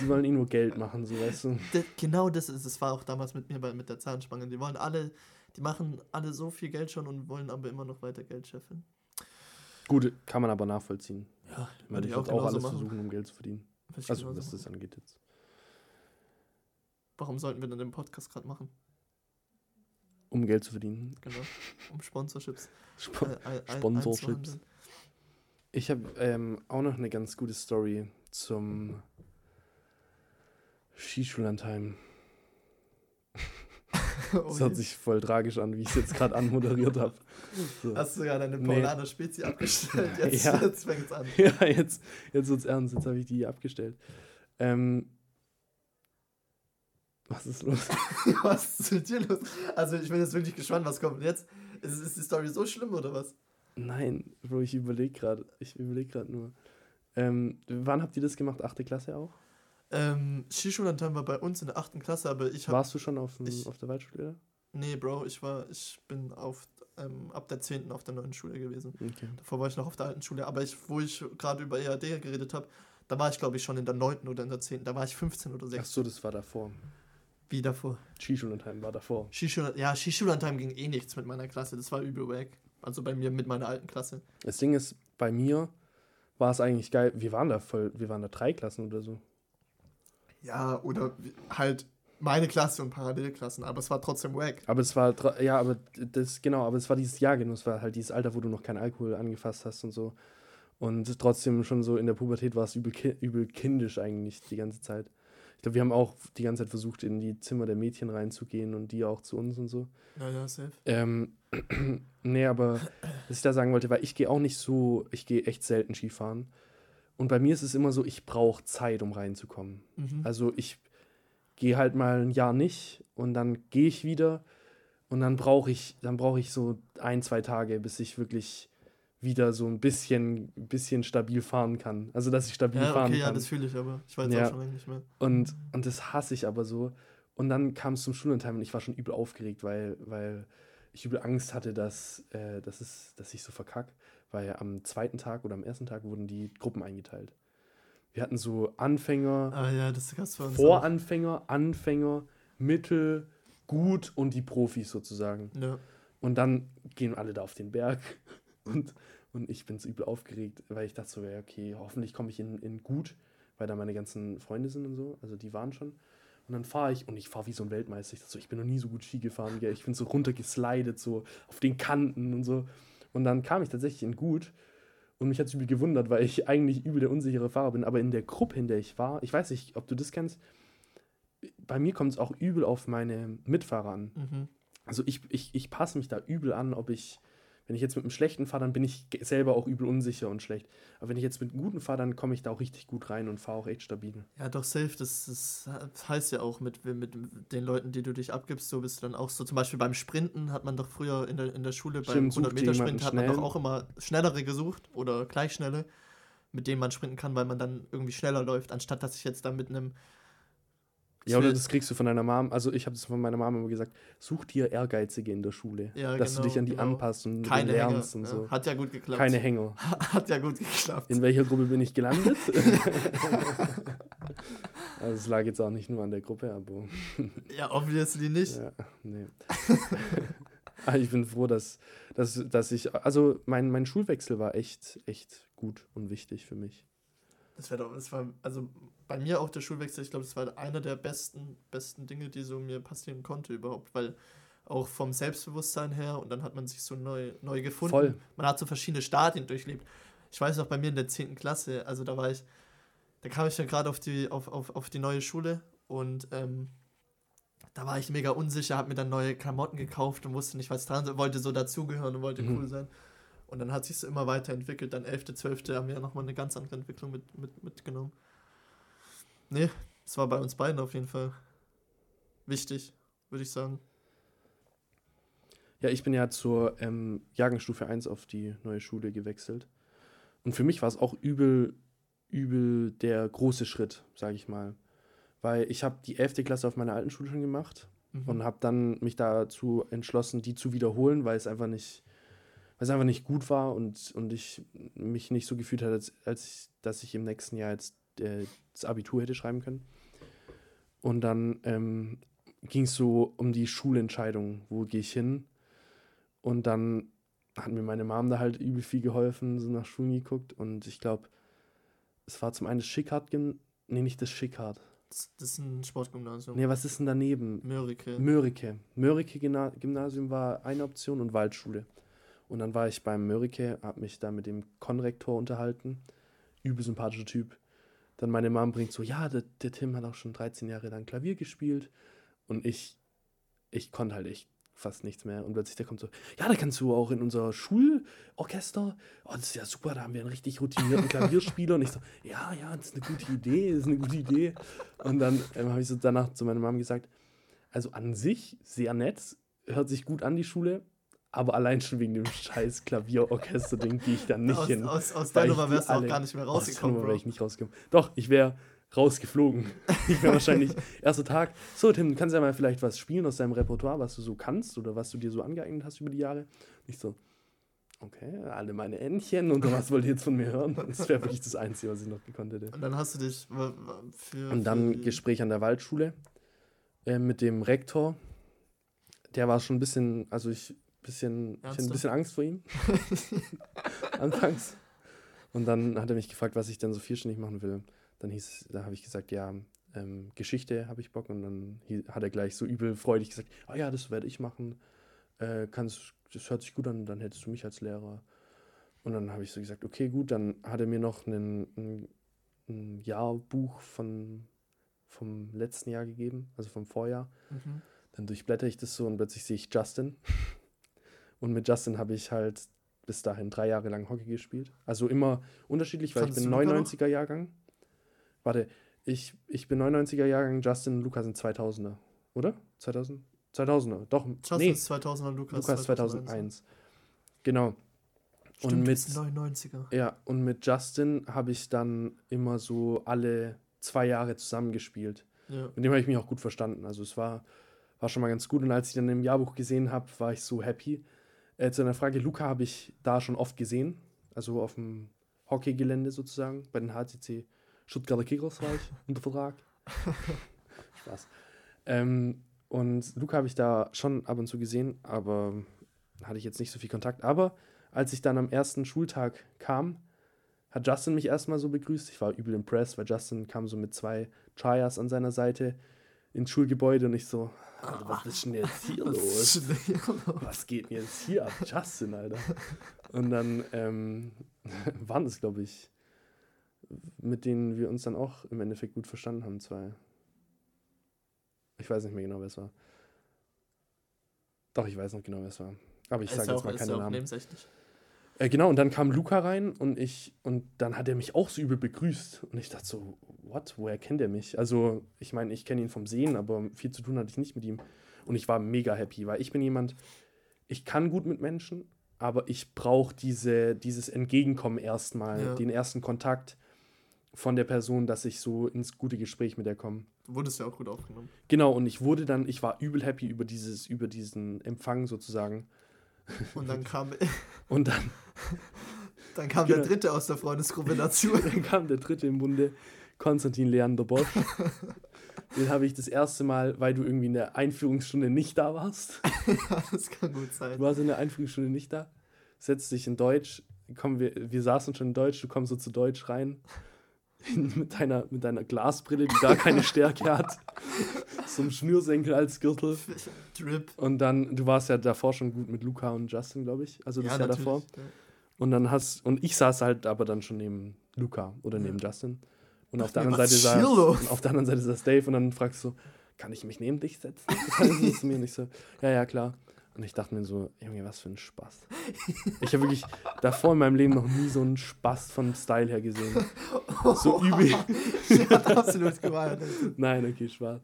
Die wollen eh nur Geld machen, so weißt du. D genau das ist es. war auch damals mit mir bei, mit der Zahnspange. Die wollen alle, die machen alle so viel Geld schon und wollen aber immer noch weiter Geld scheffeln. Gut, kann man aber nachvollziehen. Ja, Ich meine, ich würde auch alles versuchen, um Geld zu verdienen. Ich Also, was das machen. angeht jetzt. Warum sollten wir denn den Podcast gerade machen? Um Geld zu verdienen. Genau. Um Sponsorships. Sp äh, Sponsorships. Ich habe ähm, auch noch eine ganz gute Story zum Skischullandheim. [laughs] Das hört sich voll tragisch an, wie ich es jetzt gerade anmoderiert habe. So. Hast du ja deine Nee. Paulaner Spezi abgestellt? [laughs] Jetzt, Ja. jetzt fängt's an. [laughs] Ja, jetzt, jetzt wird's ernst, jetzt habe ich die abgestellt. Ähm, was ist los? [laughs] was ist mit dir los? Also ich bin jetzt wirklich gespannt, was kommt jetzt. Ist, ist die Story so schlimm oder was? Nein, Bro, ich überlege gerade. Ich überlege gerade nur. Ähm, wann habt ihr das gemacht? Achte Klasse auch? Ähm, Skischullandheim war bei uns in der 8. Klasse, aber ich habe... Warst du schon auf, dem, ich- auf der Waldschule? Nee, Bro, ich war, ich bin auf, ähm, ab der 10. auf der neuen Schule gewesen. Okay. Davor war ich noch auf der alten Schule. Aber ich, wo ich gerade über EAD geredet habe, da war ich, glaube ich, schon in der 9. oder in der 10. Da war ich 15 oder Ach 16. so, das war davor. Wie davor. Skischullandheim war davor. Skischul ja, Skischullandheim ging eh nichts mit meiner Klasse. Das war übel wack. Also bei mir mit meiner alten Klasse. Das Ding ist, bei mir war es eigentlich geil. Wir waren da voll, wir waren da drei Klassen oder so. Ja, oder halt meine Klasse und Parallelklassen, aber es war trotzdem wack. Aber es war, ja, aber das, genau, aber es war dieses Jahr genau, es war halt dieses Alter, wo du noch keinen Alkohol angefasst hast und so. Und trotzdem schon so in der Pubertät war es übel, ki übel kindisch eigentlich die ganze Zeit. Ich glaube, wir haben auch die ganze Zeit versucht, in die Zimmer der Mädchen reinzugehen und die auch zu uns und so. Ja, ja, safe. Ähm, [clears throat] nee, aber [clears throat] was ich da sagen wollte, weil ich gehe auch nicht so, ich gehe echt selten Skifahren. Und bei mir ist es immer so, ich brauche Zeit, um reinzukommen. Mhm. Also ich gehe halt mal ein Jahr nicht und dann gehe ich wieder und dann brauche ich, dann brauche ich so ein, zwei Tage, bis ich wirklich wieder so ein bisschen, bisschen stabil fahren kann. Also dass ich stabil ja, fahren okay, ja, kann. das fühle ich aber. Ich weiß Ja. auch schon lange nicht mehr. Und, und das hasse ich aber so. Und dann kam es zum Schulentime und ich war schon übel aufgeregt, weil, weil ich übel Angst hatte, dass, äh, dass, es, dass ich so verkack. Weil am zweiten Tag oder am ersten Tag wurden die Gruppen eingeteilt. Wir hatten so Anfänger, Ah ja, uns auch. Voranfänger, Anfänger, Mittel, Gut und die Profis sozusagen. Ja. Und dann gehen alle da auf den Berg. [laughs] Und, und ich bin so übel aufgeregt, weil ich dachte so, ja, okay, hoffentlich komme ich in, in gut, weil da meine ganzen Freunde sind und so. Also die waren schon. Und dann fahre ich und ich fahre wie so ein Weltmeister. Ich dachte so, ich bin noch nie so gut Ski gefahren, gell. Ich bin so runtergeslidet, so auf den Kanten und so. Und dann kam ich tatsächlich in gut. Und mich hat es übel gewundert, weil ich eigentlich übel der unsichere Fahrer bin. Aber in der Gruppe, in der ich war, ich weiß nicht, ob du das kennst, bei mir kommt es auch übel auf meine Mitfahrer an. Mhm. Also ich, ich, ich passe mich da übel an, ob ich, wenn ich jetzt mit einem schlechten fahre, dann bin ich selber auch übel unsicher und schlecht. Aber wenn ich jetzt mit einem guten fahre, dann komme ich da auch richtig gut rein und fahre auch echt stabil. Ja, doch, safe. Das, das heißt ja auch, mit, mit den Leuten, die du dich abgibst, so bist du dann auch so. Zum Beispiel beim Sprinten hat man doch früher in der, in der Schule beim Stimmt, such dir 100-Meter-Sprint jemanden hat man doch auch immer schnellere gesucht oder gleich schnelle, mit denen man sprinten kann, weil man dann irgendwie schneller läuft, anstatt dass ich jetzt dann mit einem. Ja, oder das kriegst du von deiner Mom. Also ich habe das von meiner Mom immer gesagt, such dir Ehrgeizige in der Schule. Ja, dass du genau, dich an die genau. anpasst und keine denen Hänger. lernst und so. Hat ja gut geklappt. Keine Hänger. [laughs] Hat ja gut geklappt. In welcher Gruppe bin ich gelandet? [laughs] [laughs] also es lag jetzt auch nicht nur an der Gruppe, aber ja, obviously nicht. Ja, nee. Ich bin froh, dass, dass, dass ich, also mein, mein Schulwechsel war echt, echt gut und wichtig für mich. Das, wär doch, das war, also bei mir auch der Schulwechsel, ich glaube, das war einer der besten, besten Dinge, die so mir passieren konnte überhaupt, weil auch vom Selbstbewusstsein her und dann hat man sich so neu, neu gefunden. Voll. Man hat so verschiedene Stadien durchlebt. Ich weiß noch bei mir in der 10. Klasse, also da war ich, da kam ich ja gerade auf die, auf, auf, auf die neue Schule und ähm, da war ich mega unsicher, habe mir dann neue Klamotten gekauft und wusste nicht, was dran ist, wollte so dazugehören und wollte Mhm. cool sein. Und dann hat sich so immer weiterentwickelt. Dann 11., 12. haben wir ja nochmal eine ganz andere Entwicklung mit, mit, mitgenommen. Nee, es war bei uns beiden auf jeden Fall wichtig, würde ich sagen. Ja, ich bin ja zur ähm, Jahrgangsstufe 1 auf die neue Schule gewechselt. Und für mich war es auch übel, übel der große Schritt, sage ich mal. Weil ich habe die 11. Klasse auf meiner alten Schule schon gemacht Mhm. und habe dann mich dazu entschlossen, die zu wiederholen, weil es einfach nicht, weil es einfach nicht gut war und, und ich mich nicht so gefühlt hatte, als, als ich, dass ich im nächsten Jahr jetzt äh, das Abitur hätte schreiben können. Und dann ähm, ging es so um die Schulentscheidung, wo gehe ich hin? Und dann hat mir meine Mom da halt übel viel geholfen, so nach Schulen geguckt und ich glaube, es war zum einen das Schickhardt, nee, nicht das Schickhardt. das, das ist ein Sportgymnasium. Nee, was ist denn daneben? Mörike. Mörike. Mörike Gymna- Gymnasium war eine Option und Waldschule. Und dann war ich beim Mörike, habe mich da mit dem Konrektor unterhalten. Übel sympathischer Typ. Dann meine Mom bringt so, ja, der, der Tim hat auch schon 13 Jahre lang Klavier gespielt. Und ich, ich konnte halt echt fast nichts mehr. Und plötzlich der kommt so, ja, da kannst du auch in unser Schulorchester. Oh, das ist ja super, da haben wir einen richtig routinierten Klavierspieler. Und ich so, ja, ja, das ist eine gute Idee, das ist eine gute Idee. Und dann ähm, habe ich so danach zu meiner Mom gesagt, also an sich sehr nett, hört sich gut an die Schule, aber allein schon wegen dem scheiß Klavierorchester-Ding gehe ich da nicht aus, hin. aus, aus der Nummer wärst du auch gar nicht mehr Aus der rausgekommen, Nummer Bro. wäre ich nicht rausgekommen. Doch, ich wäre rausgeflogen. [laughs] Ich wäre wahrscheinlich erster Tag. So, Tim, du kannst ja mal vielleicht was spielen aus deinem Repertoire, was du so kannst oder was du dir so angeeignet hast über die Jahre. Ich so, okay, alle meine Entchen und was wollt ihr jetzt von mir hören? Das wäre wirklich das Einzige, was ich noch gekonnt hätte. Und dann hast du dich für. Und dann Gespräch an der Waldschule äh, mit dem Rektor. Der war schon ein bisschen, also ich, bisschen, ich hatte ein bisschen Angst vor ihm. [laughs] Anfangs. Und dann hat er mich gefragt, was ich denn so vierstündig machen will. Dann hieß, da habe ich gesagt, ja, ähm, Geschichte habe ich Bock. Und dann hat er gleich so übel freudig gesagt, ah ja, das werde ich machen. Äh, kannst, das hört sich gut an, dann hättest du mich als Lehrer. Und dann habe ich so gesagt, okay, gut, dann hat er mir noch einen, ein, ein Jahrbuch von, vom letzten Jahr gegeben, also vom Vorjahr. Mhm. Dann durchblätter ich das so und plötzlich sehe ich Justin. [laughs] Und mit Justin habe ich halt bis dahin drei Jahre lang Hockey gespielt. Also immer unterschiedlich, weil Kannst ich bin du Luca noch? 99er Jahrgang. Warte, ich, ich bin 99er Jahrgang, Justin und Luca sind 2000er, oder? 2000? 2000er, doch. Justin nee, ist 2000er, Lukas, Lukas 2001. Genau. Stimmt, und mit, bist 99er. ja, und mit Justin habe ich dann immer so alle zwei Jahre zusammengespielt. Ja. Mit dem habe ich mich auch gut verstanden. Also es war, war schon mal ganz gut. Und als ich dann im Jahrbuch gesehen habe, war ich so happy. Äh, zu einer Frage, Luca habe ich da schon oft gesehen. Also auf dem Hockeygelände sozusagen. Bei den HCC Stuttgarter Kickers war ich unter Vertrag. [laughs] Spaß. Ähm, und Luca habe ich da schon ab und zu gesehen, aber hatte ich jetzt nicht so viel Kontakt. Aber als ich dann am ersten Schultag kam, hat Justin mich erstmal so begrüßt. Ich war übel impressed, weil Justin kam so mit zwei Trias an seiner Seite ins Schulgebäude und ich so, Alter, was ist denn jetzt hier los? Was geht denn jetzt hier ab? Justin, Alter. Und dann ähm, [laughs] waren es, glaube ich, mit denen wir uns dann auch im Endeffekt gut verstanden haben, zwei. Ich weiß nicht mehr genau, wer es war. Doch, ich weiß noch genau, wer es war. Aber ich sage jetzt mal keine Namen. Äh, genau, und dann kam Luca rein und ich, und dann hat er mich auch so übel begrüßt. Und ich dachte so, what? Woher kennt er mich? Also, ich meine, ich kenne ihn vom Sehen, aber viel zu tun hatte ich nicht mit ihm. Und ich war mega happy, weil ich bin jemand, ich kann gut mit Menschen, aber ich brauche diese, dieses Entgegenkommen erstmal, Ja. den ersten Kontakt von der Person, dass ich so ins gute Gespräch mit der komme. Du wurdest ja auch gut aufgenommen. Genau, und ich wurde dann, ich war übel happy über dieses, über diesen Empfang sozusagen. Und dann [laughs] kam, Und dann dann kam Genau. der Dritte aus der Freundesgruppe [laughs] dazu. Dann kam der dritte im Bunde, Konstantin Leander Bosch. [laughs] Den habe ich das erste Mal, weil du irgendwie in der Einführungsstunde nicht da warst. ja, das kann gut sein. Du warst in der Einführungsstunde nicht da. Setzt dich in Deutsch. Komm, wir, wir saßen schon in Deutsch, du kommst so zu Deutsch rein. mit, deiner, mit deiner Glasbrille, die gar keine Stärke hat. So ein Schnürsenkel als Gürtel. [laughs] Drip. Und dann, du warst ja davor schon gut mit Luca und Justin, glaube ich. Also das Jahr davor. Ja. Und dann hast, und ich saß halt aber dann schon neben Luca oder neben Ja. Justin. Und auf der anderen Seite ist saß, und auf der anderen Seite saß Dave und dann fragst du so, kann ich mich neben dich setzen? [laughs] Sie zu mir und ich so, ja, ja, klar. Und ich dachte mir so, Junge, was für ein Spaß. Ich habe wirklich davor in meinem Leben noch nie so einen Spaß von Style her gesehen. So übel. [laughs] Sie hat absolut gemeint. Nein, okay, Spaß.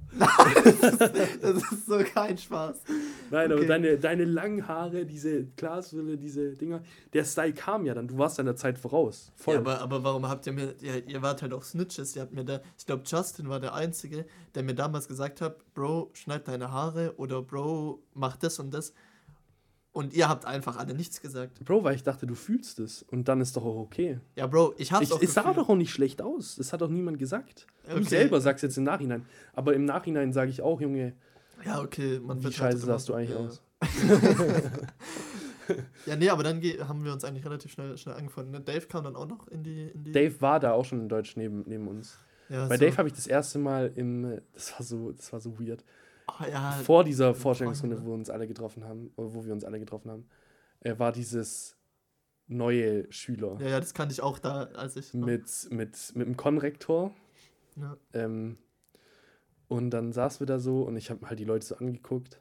Das ist so kein Spaß. Nein, aber Okay. deine, deine langen Haare, diese Glasbrille, diese Dinger, der Style kam ja dann. Du warst deiner Zeit voraus. Voll. Ja, aber, aber warum habt ihr mir, ja, ihr wart halt auch Snitches, ihr habt mir da, ich glaube Justin war der Einzige, der mir damals gesagt hat, Bro, schneid deine Haare oder Bro, mach das und das. Und ihr habt einfach alle nichts gesagt. Bro, weil ich dachte, du fühlst es. Und dann ist doch auch okay. Ja, Bro, ich hab's Ich, auch es sah doch auch nicht schlecht aus. Das hat doch niemand gesagt. Du Okay. selber sagst jetzt im Nachhinein. Aber im Nachhinein sage ich auch, Junge, Ja, okay, man wie scheiße halt sahst du eigentlich ja. aus. [laughs] Ja, nee, aber dann haben wir uns eigentlich relativ schnell, schnell angefunden. Ne? Dave kam dann auch noch in die. In die Dave war da auch schon in Deutsch neben, neben uns. ja, Bei so. Dave habe ich das erste Mal im, das war so, das war so weird. Oh, ja, Vor dieser Vorstellungsrunde, wo wir uns alle getroffen haben, oder wo wir uns alle getroffen haben, äh, war dieses neue Schüler ja, ja, das kannte ich auch da, als ich. mit, mit, mit dem Konrektor. Ja. Ähm, und dann saßen wir da so und ich habe halt die Leute so angeguckt.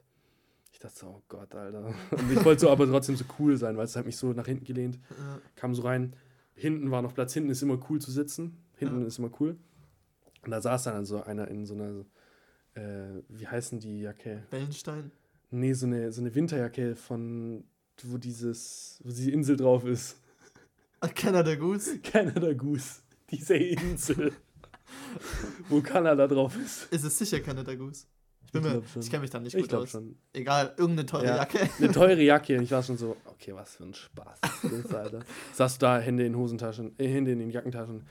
Ich dachte so, oh Gott, Alter. [laughs] Und ich wollte so aber trotzdem so cool sein, weil es hat mich so nach hinten gelehnt. Ja. Kam so rein. Hinten war noch Platz, hinten ist immer cool zu sitzen. Hinten Ja. ist immer cool. Und da saß dann so einer in so einer, äh, wie heißen die Jacke? Wellenstein. Nee, so eine, so eine Winterjacke von, wo dieses, wo die Insel drauf ist. Canada Goose. [laughs] Canada Goose. Diese Insel. [laughs] wo Kanada drauf ist. Ist es sicher Canada Goose? Ich, bin Ich mir- ich kenne mich da nicht Ich gut glaube aus. schon. Egal, irgendeine teure Ja. Jacke. Eine teure Jacke. Und [laughs] ich war schon so, okay, was für ein Spaß. Alter. Saß da, Hände in Hosentaschen, äh, Hände in den Jackentaschen.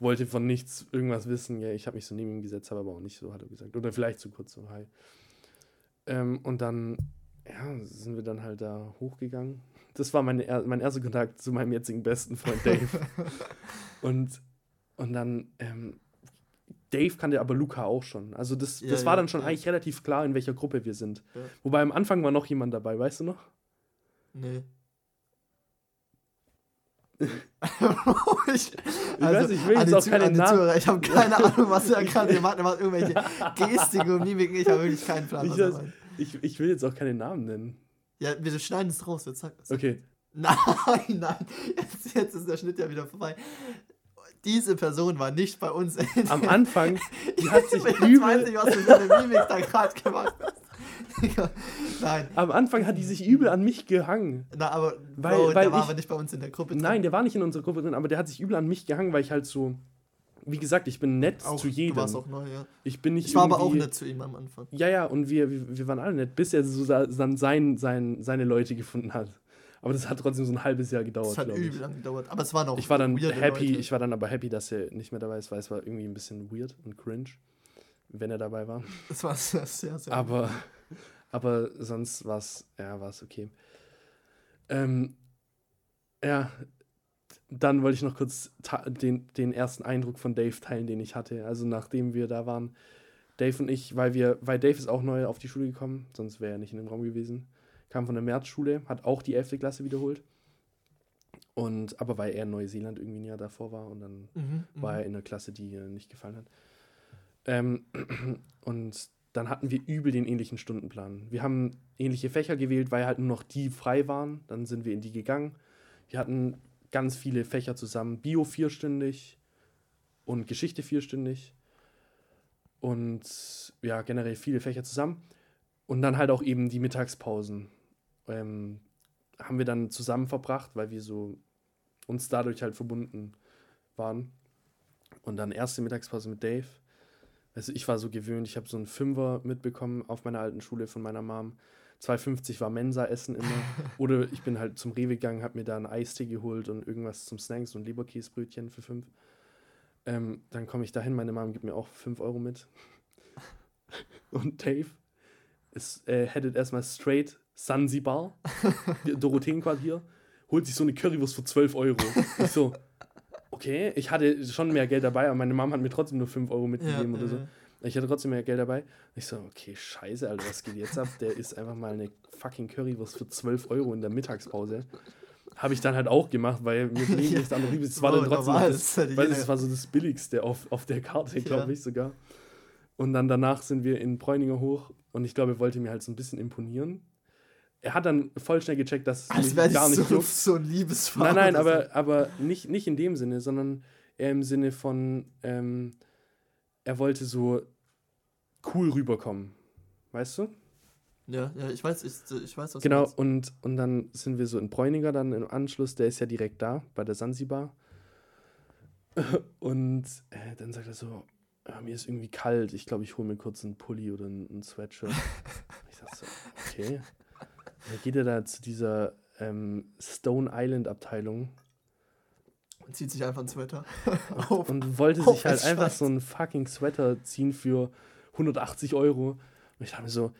Wollte von nichts irgendwas wissen. Ja, ich habe mich so neben ihm gesetzt, habe aber auch nicht so, hat er gesagt. Oder vielleicht zu kurz so, hi. Ähm, und dann, ja, sind wir dann halt da hochgegangen. Das war meine, mein erster Kontakt zu meinem jetzigen besten Freund Dave. [laughs] und, und dann ähm, Dave kannte aber Luca auch schon. Also das, Ja, das war ja, dann schon ja. eigentlich relativ klar, in welcher Gruppe wir sind. Wobei am Anfang war noch jemand dabei, weißt du noch? Nee. [laughs] ich, weiß nicht, ich will jetzt auch Zu- keine an die Namen- Zuhörer, Ich habe keine [laughs] Ahnung, was er gerade hier macht. Er macht irgendwelche Gestiken und Mimiken. Ich habe wirklich keinen Plan, Ich, meint. ich, ich will jetzt auch keine Namen nennen. Ja, wir schneiden es raus. Jetzt sag, sag. Okay. Nein, [laughs] nein. Jetzt, jetzt ist der Schnitt ja wieder vorbei. Diese Person war nicht bei uns. Am Anfang, die hat sich Jetzt weiß übel, ich, was du für eine Mimik da gerade gemacht hast. Nein, am Anfang hat die sich übel an mich gehangen. na, aber Weil- Bro, weil der war ich- aber nicht bei uns in der Gruppe drin. Nein, der war nicht in unserer Gruppe drin, aber der hat sich übel an mich gehangen, weil ich halt so, wie gesagt, ich bin nett auch, zu jedem. Du warst auch neu, ja. ich bin nicht Ich war aber auch nett zu ihm am Anfang. Ja, ja, und wir, wir, wir waren alle nett, bis er so dann sein, sein, seine Leute gefunden hat. Aber das hat trotzdem so ein halbes Jahr gedauert, Das hat glaube ich. übel lang gedauert. Aber es waren auch Ich war dann happy, Leute. ich war dann aber happy, dass er nicht mehr dabei ist, weil es war irgendwie ein bisschen weird und cringe, wenn er dabei war. Das war sehr, sehr, sehr Aber, aber sonst war es, ja, war es okay. Ähm, ja, dann wollte ich noch kurz den, den ersten Eindruck von Dave teilen, den ich hatte. Also nachdem wir da waren, Dave und ich, weil wir, weil Dave ist auch neu auf die Schule gekommen, sonst wäre er nicht in dem Raum gewesen. Kam von der Märzschule, hat auch die 11. Klasse wiederholt. Und, aber weil er in Neuseeland irgendwie ein Jahr davor war und dann Mhm, war mhm. er in einer Klasse, die ihr nicht gefallen hat. Ähm, [clears throat] und dann hatten wir übel den ähnlichen Stundenplan. Wir haben ähnliche Fächer gewählt, weil halt nur noch die frei waren. Dann sind wir in die gegangen. Wir hatten ganz viele Fächer zusammen. Bio vierstündig und Geschichte vierstündig. Und ja, generell viele Fächer zusammen. Und dann halt auch eben die Mittagspausen. Ähm, haben wir dann zusammen verbracht, weil wir so uns dadurch halt verbunden waren. Und dann erste Mittagspause mit Dave. Also ich war so gewöhnt, ich habe so einen Fünfer mitbekommen auf meiner alten Schule von meiner Mom. 2,50 war Mensa-Essen immer. [laughs] Oder ich bin halt zum Rewe gegangen, habe mir da einen Eistee geholt und irgendwas zum Snacks und Leberkäsebrötchen für 5. Ähm, dann komme ich dahin, meine Mom gibt mir auch 5 Euro mit. [laughs] Und Dave ist, äh, headed erstmal straight Sansibar, [laughs] Dorotheenquartier, holt sich so eine Currywurst für 12 Euro. Ich so, okay, ich hatte schon mehr Geld dabei, aber meine Mom hat mir trotzdem nur 5 Euro mitgegeben oder so. Ich hatte trotzdem mehr Geld dabei. Ich so, okay, scheiße, Alter, was geht jetzt ab? Der isst einfach mal eine fucking Currywurst für 12 Euro in der Mittagspause. Habe ich dann halt auch gemacht, weil mir [laughs] blieb Ja. nichts anderes. Es war dann Oh, trotzdem normal, das das, hätte weil es war so das Billigste auf, auf der Karte, glaube Ja. ich sogar. Und dann danach sind wir in Bräuninger hoch und ich glaube, er wollte mir halt so ein bisschen imponieren. Er hat dann voll schnell gecheckt, dass es Als mich wäre gar nicht so, so ein Liebesfahrt. Nein, nein, aber, aber nicht, nicht in dem Sinne, sondern eher im Sinne von, ähm, er wollte so cool rüberkommen. Weißt du? Ja, ja, ich weiß, ich, ich weiß, was Genau, und, und dann sind wir so in Bräuninger dann im Anschluss, der ist ja direkt da, bei der Sansibar. Und äh, dann sagt er so, "Ah, mir ist irgendwie kalt, ich glaube, ich hole mir kurz einen Pulli oder einen, einen Sweatshirt. [laughs] ich dachte so, okay. Dann geht er da zu dieser ähm, Stone Island Abteilung Und zieht sich einfach ein Sweater [laughs] [laughs] auf. und wollte auf sich halt als einfach so einen fucking Sweater ziehen für 180 Euro. Und ich dachte mir so,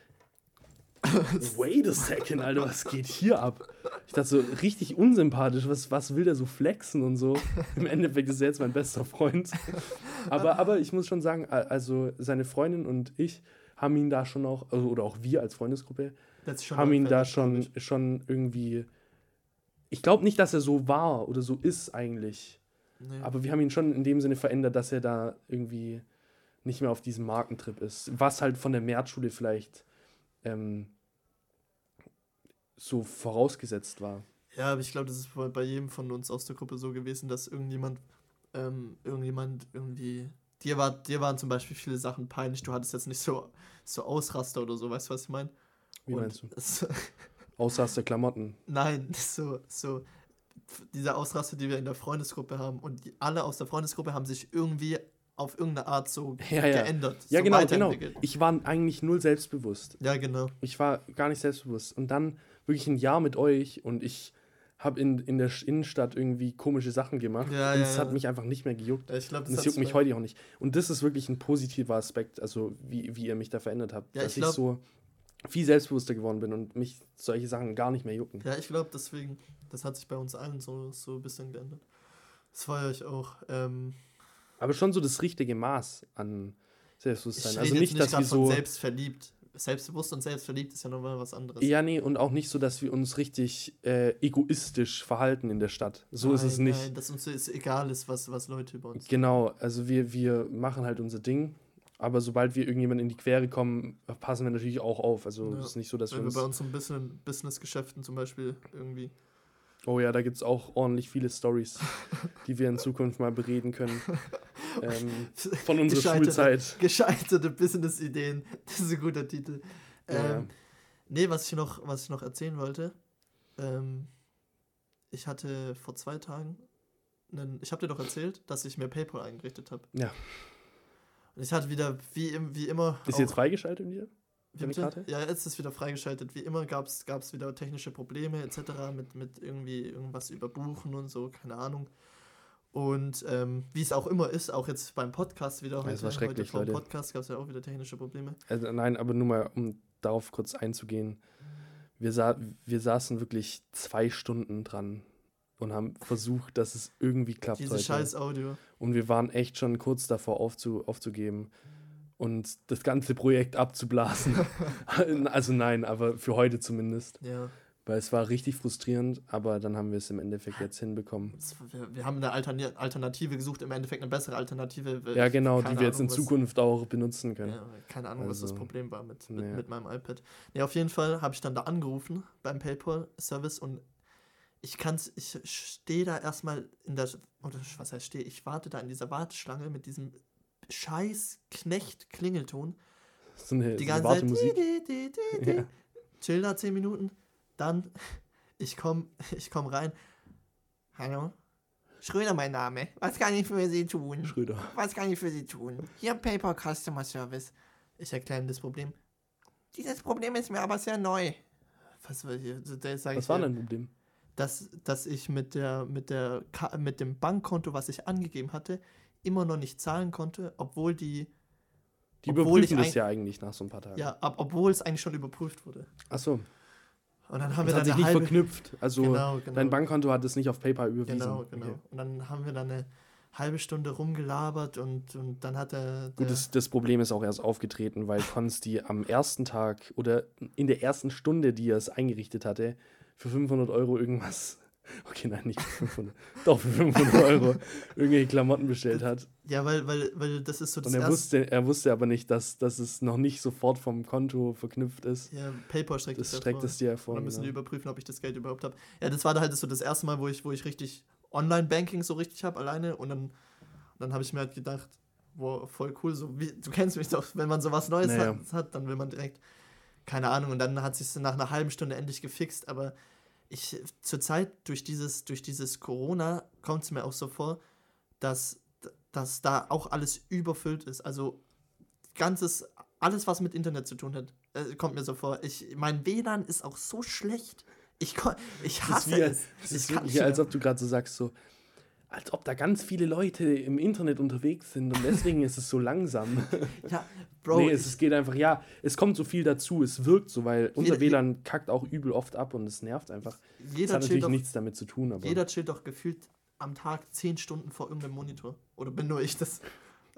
[laughs] wait a second, Alter, was geht hier ab? Ich dachte so, richtig unsympathisch, was, was will der so flexen und so? Im Endeffekt ist er jetzt mein bester Freund. Aber, aber ich muss schon sagen, also seine Freundin und ich haben ihn da schon auch, also, oder auch wir als Freundesgruppe, Haben ihn da schon, schon irgendwie. Ich glaube nicht, dass er so war oder so ist eigentlich. Nee. Aber wir haben ihn schon in dem Sinne verändert, dass er da irgendwie nicht mehr auf diesem Markentrip ist. Was halt von der Märzschule vielleicht ähm, so vorausgesetzt war. Ja, aber ich glaube, das ist bei bei jedem von uns aus der Gruppe so gewesen, dass irgendjemand, ähm, irgendjemand irgendwie. Dir, war, dir waren zum Beispiel viele Sachen peinlich. Du hattest jetzt nicht so, so Ausraster oder so, weißt du, was ich meine? Wie meinst du? Es, Außer aus der Klamotten. nein, so, so. Dieser Ausraster, die wir in der Freundesgruppe haben. Und die, alle aus der Freundesgruppe haben sich irgendwie auf irgendeine Art so Ja, ja. geändert. Ja, so genau, genau. Ich war eigentlich null selbstbewusst. Ja, genau. Ich war gar nicht selbstbewusst. Und dann wirklich ein Jahr mit euch und ich habe in, in der Innenstadt irgendwie komische Sachen gemacht. Ja, und ja, es hat ja. mich einfach nicht mehr gejuckt. Ich glaube, Und es juckt mich heute auch nicht. Und das ist wirklich ein positiver Aspekt, also wie, wie ihr mich da verändert habt. Ja, dass ich ich, glaub- so viel selbstbewusster geworden bin und mich solche Sachen gar nicht mehr jucken. Ja, ich glaube deswegen, das hat sich bei uns allen so, so ein bisschen geändert. Das feiere ich auch. Ähm, Aber schon so das richtige Maß an Selbstbewusstsein. Also jetzt nicht, dass wir so. selbstverliebt. Selbstbewusst und selbstverliebt ist ja nochmal was anderes. Ja, nee, und auch nicht so, dass wir uns richtig äh, egoistisch verhalten in der Stadt. So ist es Nein, nicht. Nein, dass uns ist egal ist, was, was Leute über uns Genau, also wir, wir machen halt unser Ding, aber sobald wir irgendjemand in die Quere kommen, passen wir natürlich auch auf. Also Ja. es ist nicht so, dass wir Wenn wir uns. bei unseren Business- Business-Geschäften zum Beispiel irgendwie. Oh ja, da gibt es auch ordentlich viele Stories, [laughs] die wir in Zukunft mal bereden können. [laughs] Ähm, von unserer Gescheiterte- Schulzeit. Gescheiterte Business-Ideen. [laughs] Das ist ein guter Titel. Ja, Ähm, ja. Nee, was ich noch, was ich noch erzählen wollte. Ähm, ich hatte vor zwei Tagen, einen, ich habe dir doch erzählt, dass ich mir PayPal eingerichtet habe. Ja. Und ich hatte wieder, wie, wie immer. Ist auch- jetzt freigeschaltet wieder? Ja, jetzt ist wieder freigeschaltet. Wie immer gab es wieder technische Probleme etc. mit, mit irgendwie irgendwas überbuchen und so, keine Ahnung. Und ähm, wie es auch immer ist, auch jetzt beim Podcast wieder heute, es war heute schrecklich, vor dem Leute. Podcast gab es ja auch wieder technische Probleme. Also, nein, aber nur mal, um darauf kurz einzugehen. Wir, sa wir saßen wirklich zwei Stunden dran und haben versucht, dass es irgendwie klappt Diese heute. scheiß Audio. Und wir waren echt schon kurz davor aufzu aufzugeben und das ganze Projekt abzublasen. [laughs] [laughs] also nein, aber für heute zumindest. Ja. Weil es war richtig frustrierend, aber dann haben wir es im Endeffekt jetzt hinbekommen. Wir, wir haben eine Alternative gesucht, im Endeffekt eine bessere Alternative. Ja, genau, Keine die wir jetzt in Ahnung, was- Zukunft auch benutzen können. Ja, keine Ahnung, was das Also, Problem war mit, mit, nee. mit meinem iPad. Nee, auf jeden Fall habe ich dann da angerufen beim PayPal-Service und ich kann's, ich stehe da erstmal in der, oder was heißt stehe, ich warte da in dieser Warteschlange mit diesem scheiß Knecht-Klingelton. So eine, Die so eine ganze Zeit. Di, di, di. Ja. Chill da 10 Minuten. Dann, ich komme ich komm rein. Hallo? Schröder, mein Name. Was kann ich für Sie tun? Schröder. Was kann ich für Sie tun? Hier PayPal Customer Service. Ich erkläre Ihnen das Problem. Dieses Problem ist mir aber sehr neu. Was, Was war dir, dein Problem? Dass, dass ich mit, der, mit, der, mit dem Bankkonto, was ich angegeben hatte, immer noch nicht zahlen konnte, obwohl die, Die Obwohl überprüfen das ja eigentlich nach so ein paar Tagen. ja, ob, obwohl es eigentlich schon überprüft wurde. Achso, Und dann haben das wir hat dann sich nicht halbe, verknüpft. Also Genau, genau. dein Bankkonto hat es nicht auf PayPal überwiesen. Genau, genau. Okay. Und dann haben wir dann eine halbe Stunde rumgelabert und, und dann hat der Gut, das, das Problem ist auch erst aufgetreten, weil Konsti am ersten Tag oder in der ersten Stunde, die er es eingerichtet hatte, für 500 Euro irgendwas, [laughs] okay, nein, nicht für 500, doch für 500 Euro irgendwelche Klamotten bestellt hat. ja, weil, weil, weil das ist so das Und er wusste, er wusste aber nicht, dass, dass es noch nicht sofort vom Konto verknüpft ist. Ja, PayPal streckt Das ja streckt vor. es dir Und hervor. dann müssen die Genau. überprüfen, ob ich das Geld überhaupt habe. Ja, das war halt so das erste Mal, wo ich, wo ich richtig Online-Banking so richtig habe, alleine. Und dann, dann habe ich mir halt gedacht, wow, voll cool. So wie, du kennst mich doch, wenn man sowas Neues Naja. hat, hat, dann will man direkt, keine Ahnung. Und dann hat sich nach einer halben Stunde endlich gefixt. Aber ich zurzeit durch dieses, durch dieses Corona kommt es mir auch so vor, dass, dass da auch alles überfüllt ist. Also ganzes, alles, was mit Internet zu tun hat, äh, kommt mir so vor. Ich, mein WLAN ist auch so schlecht. Ich, ich Das ist, hasse wie, es. ist wirklich, als ob du gerade so sagst, so, als ob da ganz viele Leute im Internet unterwegs sind und deswegen ist es so langsam. [laughs] Ja, Bro, nee, es, es geht einfach, ja, es kommt so viel dazu, es wirkt so, weil unser Jeder- WLAN kackt auch übel oft ab und es nervt einfach. Das jeder, hat chillt natürlich doch, nichts damit zu tun, aber jeder chillt doch gefühlt am Tag 10 Stunden vor irgendeinem Monitor. Oder bin nur ich das?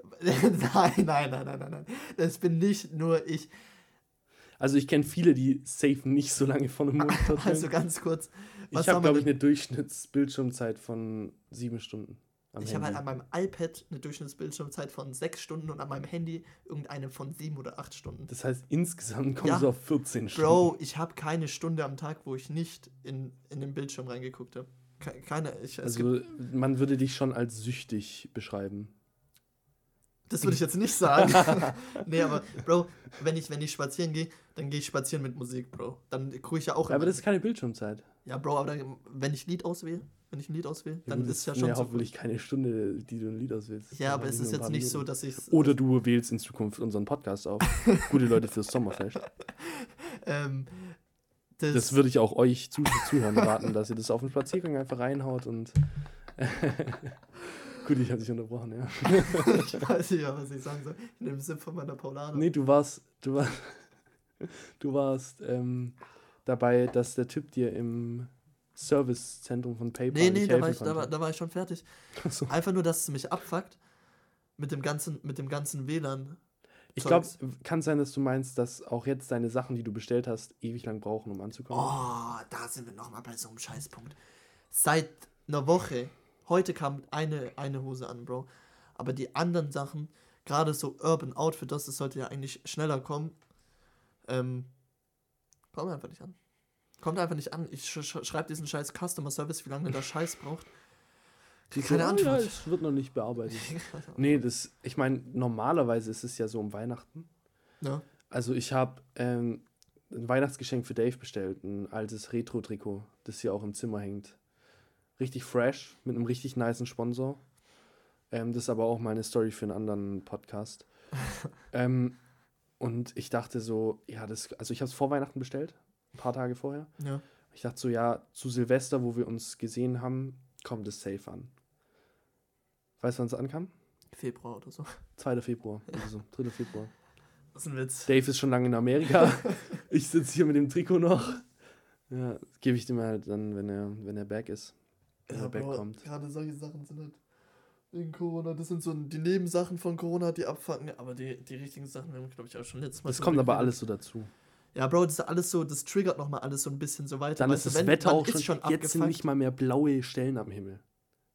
[laughs] nein, nein, nein, nein, nein, nein. Das bin nicht nur ich. also ich kenne viele, die safe nicht so lange vor einem [laughs] Monitor Also ganz kurz. Was ich habe, glaube ich, eine Durchschnittsbildschirmzeit von sieben Stunden. Am Ich habe halt an meinem iPad eine Durchschnittsbildschirmzeit von 6 Stunden und an meinem Handy irgendeine von 7 oder 8 Stunden. das heißt, insgesamt kommst Ja. du auf 14 Stunden. Bro, ich habe keine Stunde am Tag, wo ich nicht in, in den Bildschirm reingeguckt habe. Keine, ich, Also man würde dich schon als süchtig beschreiben. Das würde ich jetzt nicht sagen. [laughs] nee, aber Bro, wenn ich, wenn ich spazieren gehe, dann gehe ich spazieren mit Musik, Bro. Dann gucke ich ja auch Aber immer- das ist keine Bildschirmzeit. Ja, Bro, aber dann, wenn ich Lied auswähle, wenn ich ein Lied auswähle, Ja, dann ist es ja schon ja so. hoffentlich keine Stunde, die du ein Lied auswählst. Ja, aber es ist jetzt nicht so, Minuten. dass ich Oder du wählst in Zukunft unseren Podcast auf. [laughs] Gute Leute fürs Sommerfest. [laughs] ähm, das, Das würde ich auch euch zu Zuhören raten, dass ihr das auf dem Spaziergang einfach reinhaut und. Gut, ich habe dich unterbrochen, ja. [laughs] ich weiß nicht, was ich sagen soll. In dem Sinn von meiner Paulana. Nee, du warst. Du warst. [laughs] Du warst ähm, dabei, dass der Typ dir im Servicezentrum von PayPal Nee, nee, nicht da war, ich, da, war, da war ich schon fertig. So. Einfach nur, dass es mich abfuckt, mit dem ganzen, mit dem ganzen WLAN. Ich glaube, kann sein, dass du meinst, dass auch jetzt deine Sachen, die du bestellt hast, ewig lang brauchen, um anzukommen. Oh, da sind wir nochmal bei so einem Scheißpunkt. Seit einer Woche, heute kam eine, eine Hose an, Bro. Aber die anderen Sachen, gerade so Urban Outfit, das, das sollte ja eigentlich schneller kommen. Ähm, kommt einfach nicht an. Kommt einfach nicht an. Ich sch sch schreibe diesen scheiß Customer Service, wie lange der [laughs] Scheiß braucht. Krieg keine So, Antwort. Ja, es wird noch nicht bearbeitet. [laughs] nee, das, ich meine, normalerweise ist es ja so um Weihnachten. Ja. Also ich habe ähm, ein Weihnachtsgeschenk für Dave bestellt, ein altes Retro-Trikot, das hier auch im Zimmer hängt. Richtig fresh, mit einem richtig nicen Sponsor. Ähm, das ist aber auch meine Story für einen anderen Podcast. [laughs] ähm, und ich dachte so, ja, das, also ich habe es vor Weihnachten bestellt, ein paar Tage vorher. ja. Ich dachte so, ja, zu Silvester, wo wir uns gesehen haben, kommt es safe an. Weißt du, wann es ankam? Februar oder so. 2. Februar, [laughs] oder so, 3. Februar. Das ist ein Witz. Dave ist schon lange in Amerika. [laughs] ich sitze hier mit dem Trikot noch. Ja, gebe ich dem halt dann, wenn er, wenn er back ist. Wenn er back kommt. gerade solche Sachen sind halt wegen Corona. Das sind so die Nebensachen von Corona, die abfacken. Aber die, die richtigen Sachen haben glaube ich, auch schon letztes Mal. Das kommt aber alles so dazu. Ja, Bro, das ist alles so, das triggert nochmal alles so ein bisschen so weiter. Dann Weißt ist du, das wenn- Wetter auch ist schon. jetzt sind nicht mal mehr blaue Stellen am Himmel.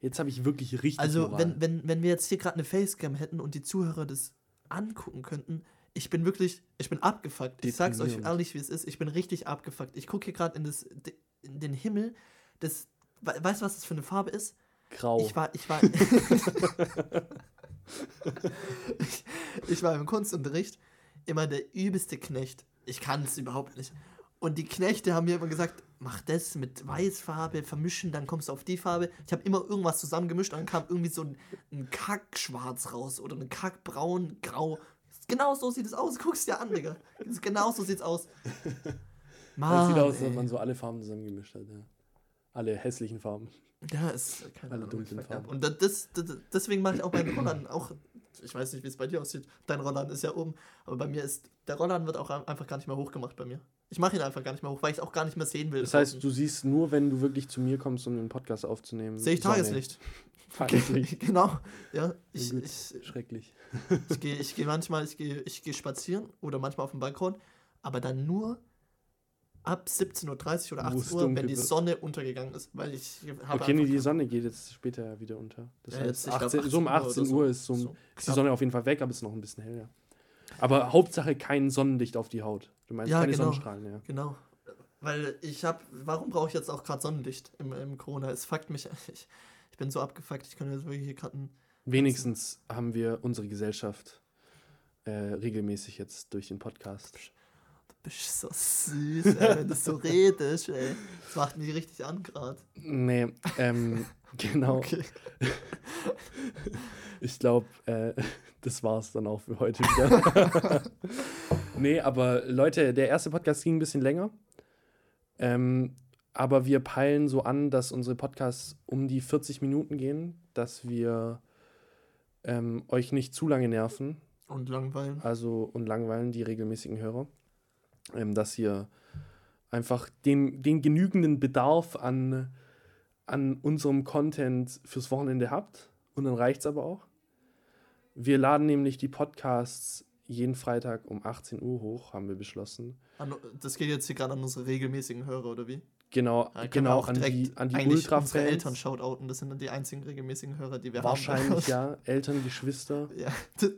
Jetzt habe ich wirklich richtig. Also, Moral. wenn, wenn, wenn wir jetzt hier gerade eine Facecam hätten und die Zuhörer das angucken könnten, ich bin wirklich, ich bin abgefuckt. Ich sag's euch ehrlich, wie es ist. Ich bin richtig abgefuckt. Ich gucke hier gerade in, das- in den Himmel. Das, weißt du, was das für eine Farbe ist? Grau. Ich war, ich war. ich, [laughs] ich war im Kunstunterricht immer der übelste Knecht. Ich kann es überhaupt nicht. Und die Knechte haben mir immer gesagt, mach das mit Weißfarbe, vermischen, dann kommst du auf die Farbe. Ich habe immer irgendwas zusammengemischt und dann kam irgendwie so ein, ein Kackschwarz raus oder ein Kackbraun, grau. Genau so sieht es aus. Guck's dir an, Digga. Genau so sieht's aus. [laughs] das Mann, sieht aus, als ob man so alle Farben zusammengemischt hat. Ja. Alle hässlichen Farben. Ja, ist keine Alle Ahnung, dunklen ab. Farben. Und da- das, das, deswegen mache ich auch meinen Rollern auch. Ich weiß nicht, wie es bei dir aussieht. Dein Rollern ist ja oben, aber bei mir ist der Rollern wird auch einfach gar nicht mehr hochgemacht bei mir. Ich mache ihn einfach gar nicht mehr hoch, weil ich es auch gar nicht mehr sehen will. Das heißt, du siehst nur, wenn du wirklich zu mir kommst, um den Podcast aufzunehmen. sehe ich Sonne. Tageslicht. [laughs] Tageslicht. [laughs] genau. Ja, ich, Gut. ich, Schrecklich. ich gehe ich geh manchmal, ich gehe ich geh spazieren oder manchmal auf dem Balkon, aber dann nur ab 17.30 Uhr oder Wo 18 es Uhr, wenn die. Sonne untergegangen ist, weil ich habe Okay, nee, die Sonne geht jetzt später wieder unter. Das Ja, heißt, jetzt, ich glaub, 18, so um 18 Uhr 18 Uhr ist, so, So, ist die. Sonne auf jeden Fall weg, aber es ist noch ein bisschen hell, ja. Aber Hauptsache kein Sonnenlicht auf die Haut. Du meinst Ja, keine genau. Sonnenstrahlen, ja. Genau. Weil ich habe, warum brauche ich jetzt auch gerade Sonnenlicht im, im Corona? Es fuckt mich. [laughs] Ich, ich bin so abgefuckt. Ich kann jetzt wirklich hier gerade. Wenigstens haben wir unsere Gesellschaft äh, regelmäßig jetzt durch den Podcast. Du bist so süß, ey, wenn du so [laughs] redest, ey. Das macht mich richtig an gerade. Nee, ähm, [laughs] genau. Okay. [laughs] Ich glaube, äh, das war's dann auch für heute wieder. nee, aber Leute, der erste Podcast ging ein bisschen länger. Ähm, aber wir peilen so an, dass unsere Podcasts um die 40 Minuten gehen, dass wir ähm, euch nicht zu lange nerven, Und langweilen. also und langweilen die regelmäßigen Hörer. Ähm, dass ihr einfach den, den genügenden Bedarf an, an unserem Content fürs Wochenende habt. Und dann reicht es aber auch. Wir laden nämlich die Podcasts jeden Freitag um 18 Uhr hoch, haben wir beschlossen. Das geht jetzt hier gerade an unsere regelmäßigen Hörer, oder wie? Genau, genau auch an die, an die unsere Eltern Ultra-Fans. shoutouten. Das sind dann die einzigen regelmäßigen Hörer, die wir Wahrscheinlich haben. [laughs] ja, Eltern, Geschwister. ja.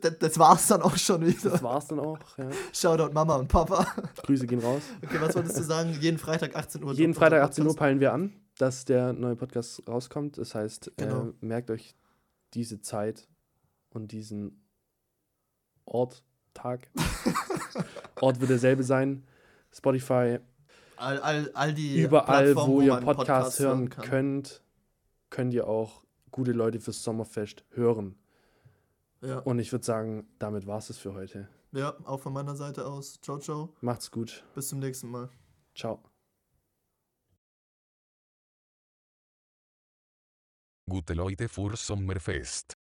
Das, das war's dann auch schon wieder. Das war's dann auch. Ja. Shoutout Mama und Papa. Grüße gehen raus. Okay, was wolltest du sagen? Jeden Freitag 18 Uhr. Jeden Freitag 18 Uhr peilen wir an, dass der neue Podcast rauskommt. Das heißt, Genau. äh, merkt euch diese Zeit und diesen Ort, Tag. [laughs] Ort wird derselbe sein. Spotify, All, all, all die überall, Plattformen, wo ihr Podcasts hören kann. könnt, könnt ihr auch gute Leute fürs Sommerfest hören. Ja. Und ich würde sagen, damit war es für heute. ja, auch von meiner Seite aus. Ciao, ciao. Macht's gut. Bis zum nächsten Mal. Ciao. Gute Leute für Sommerfest.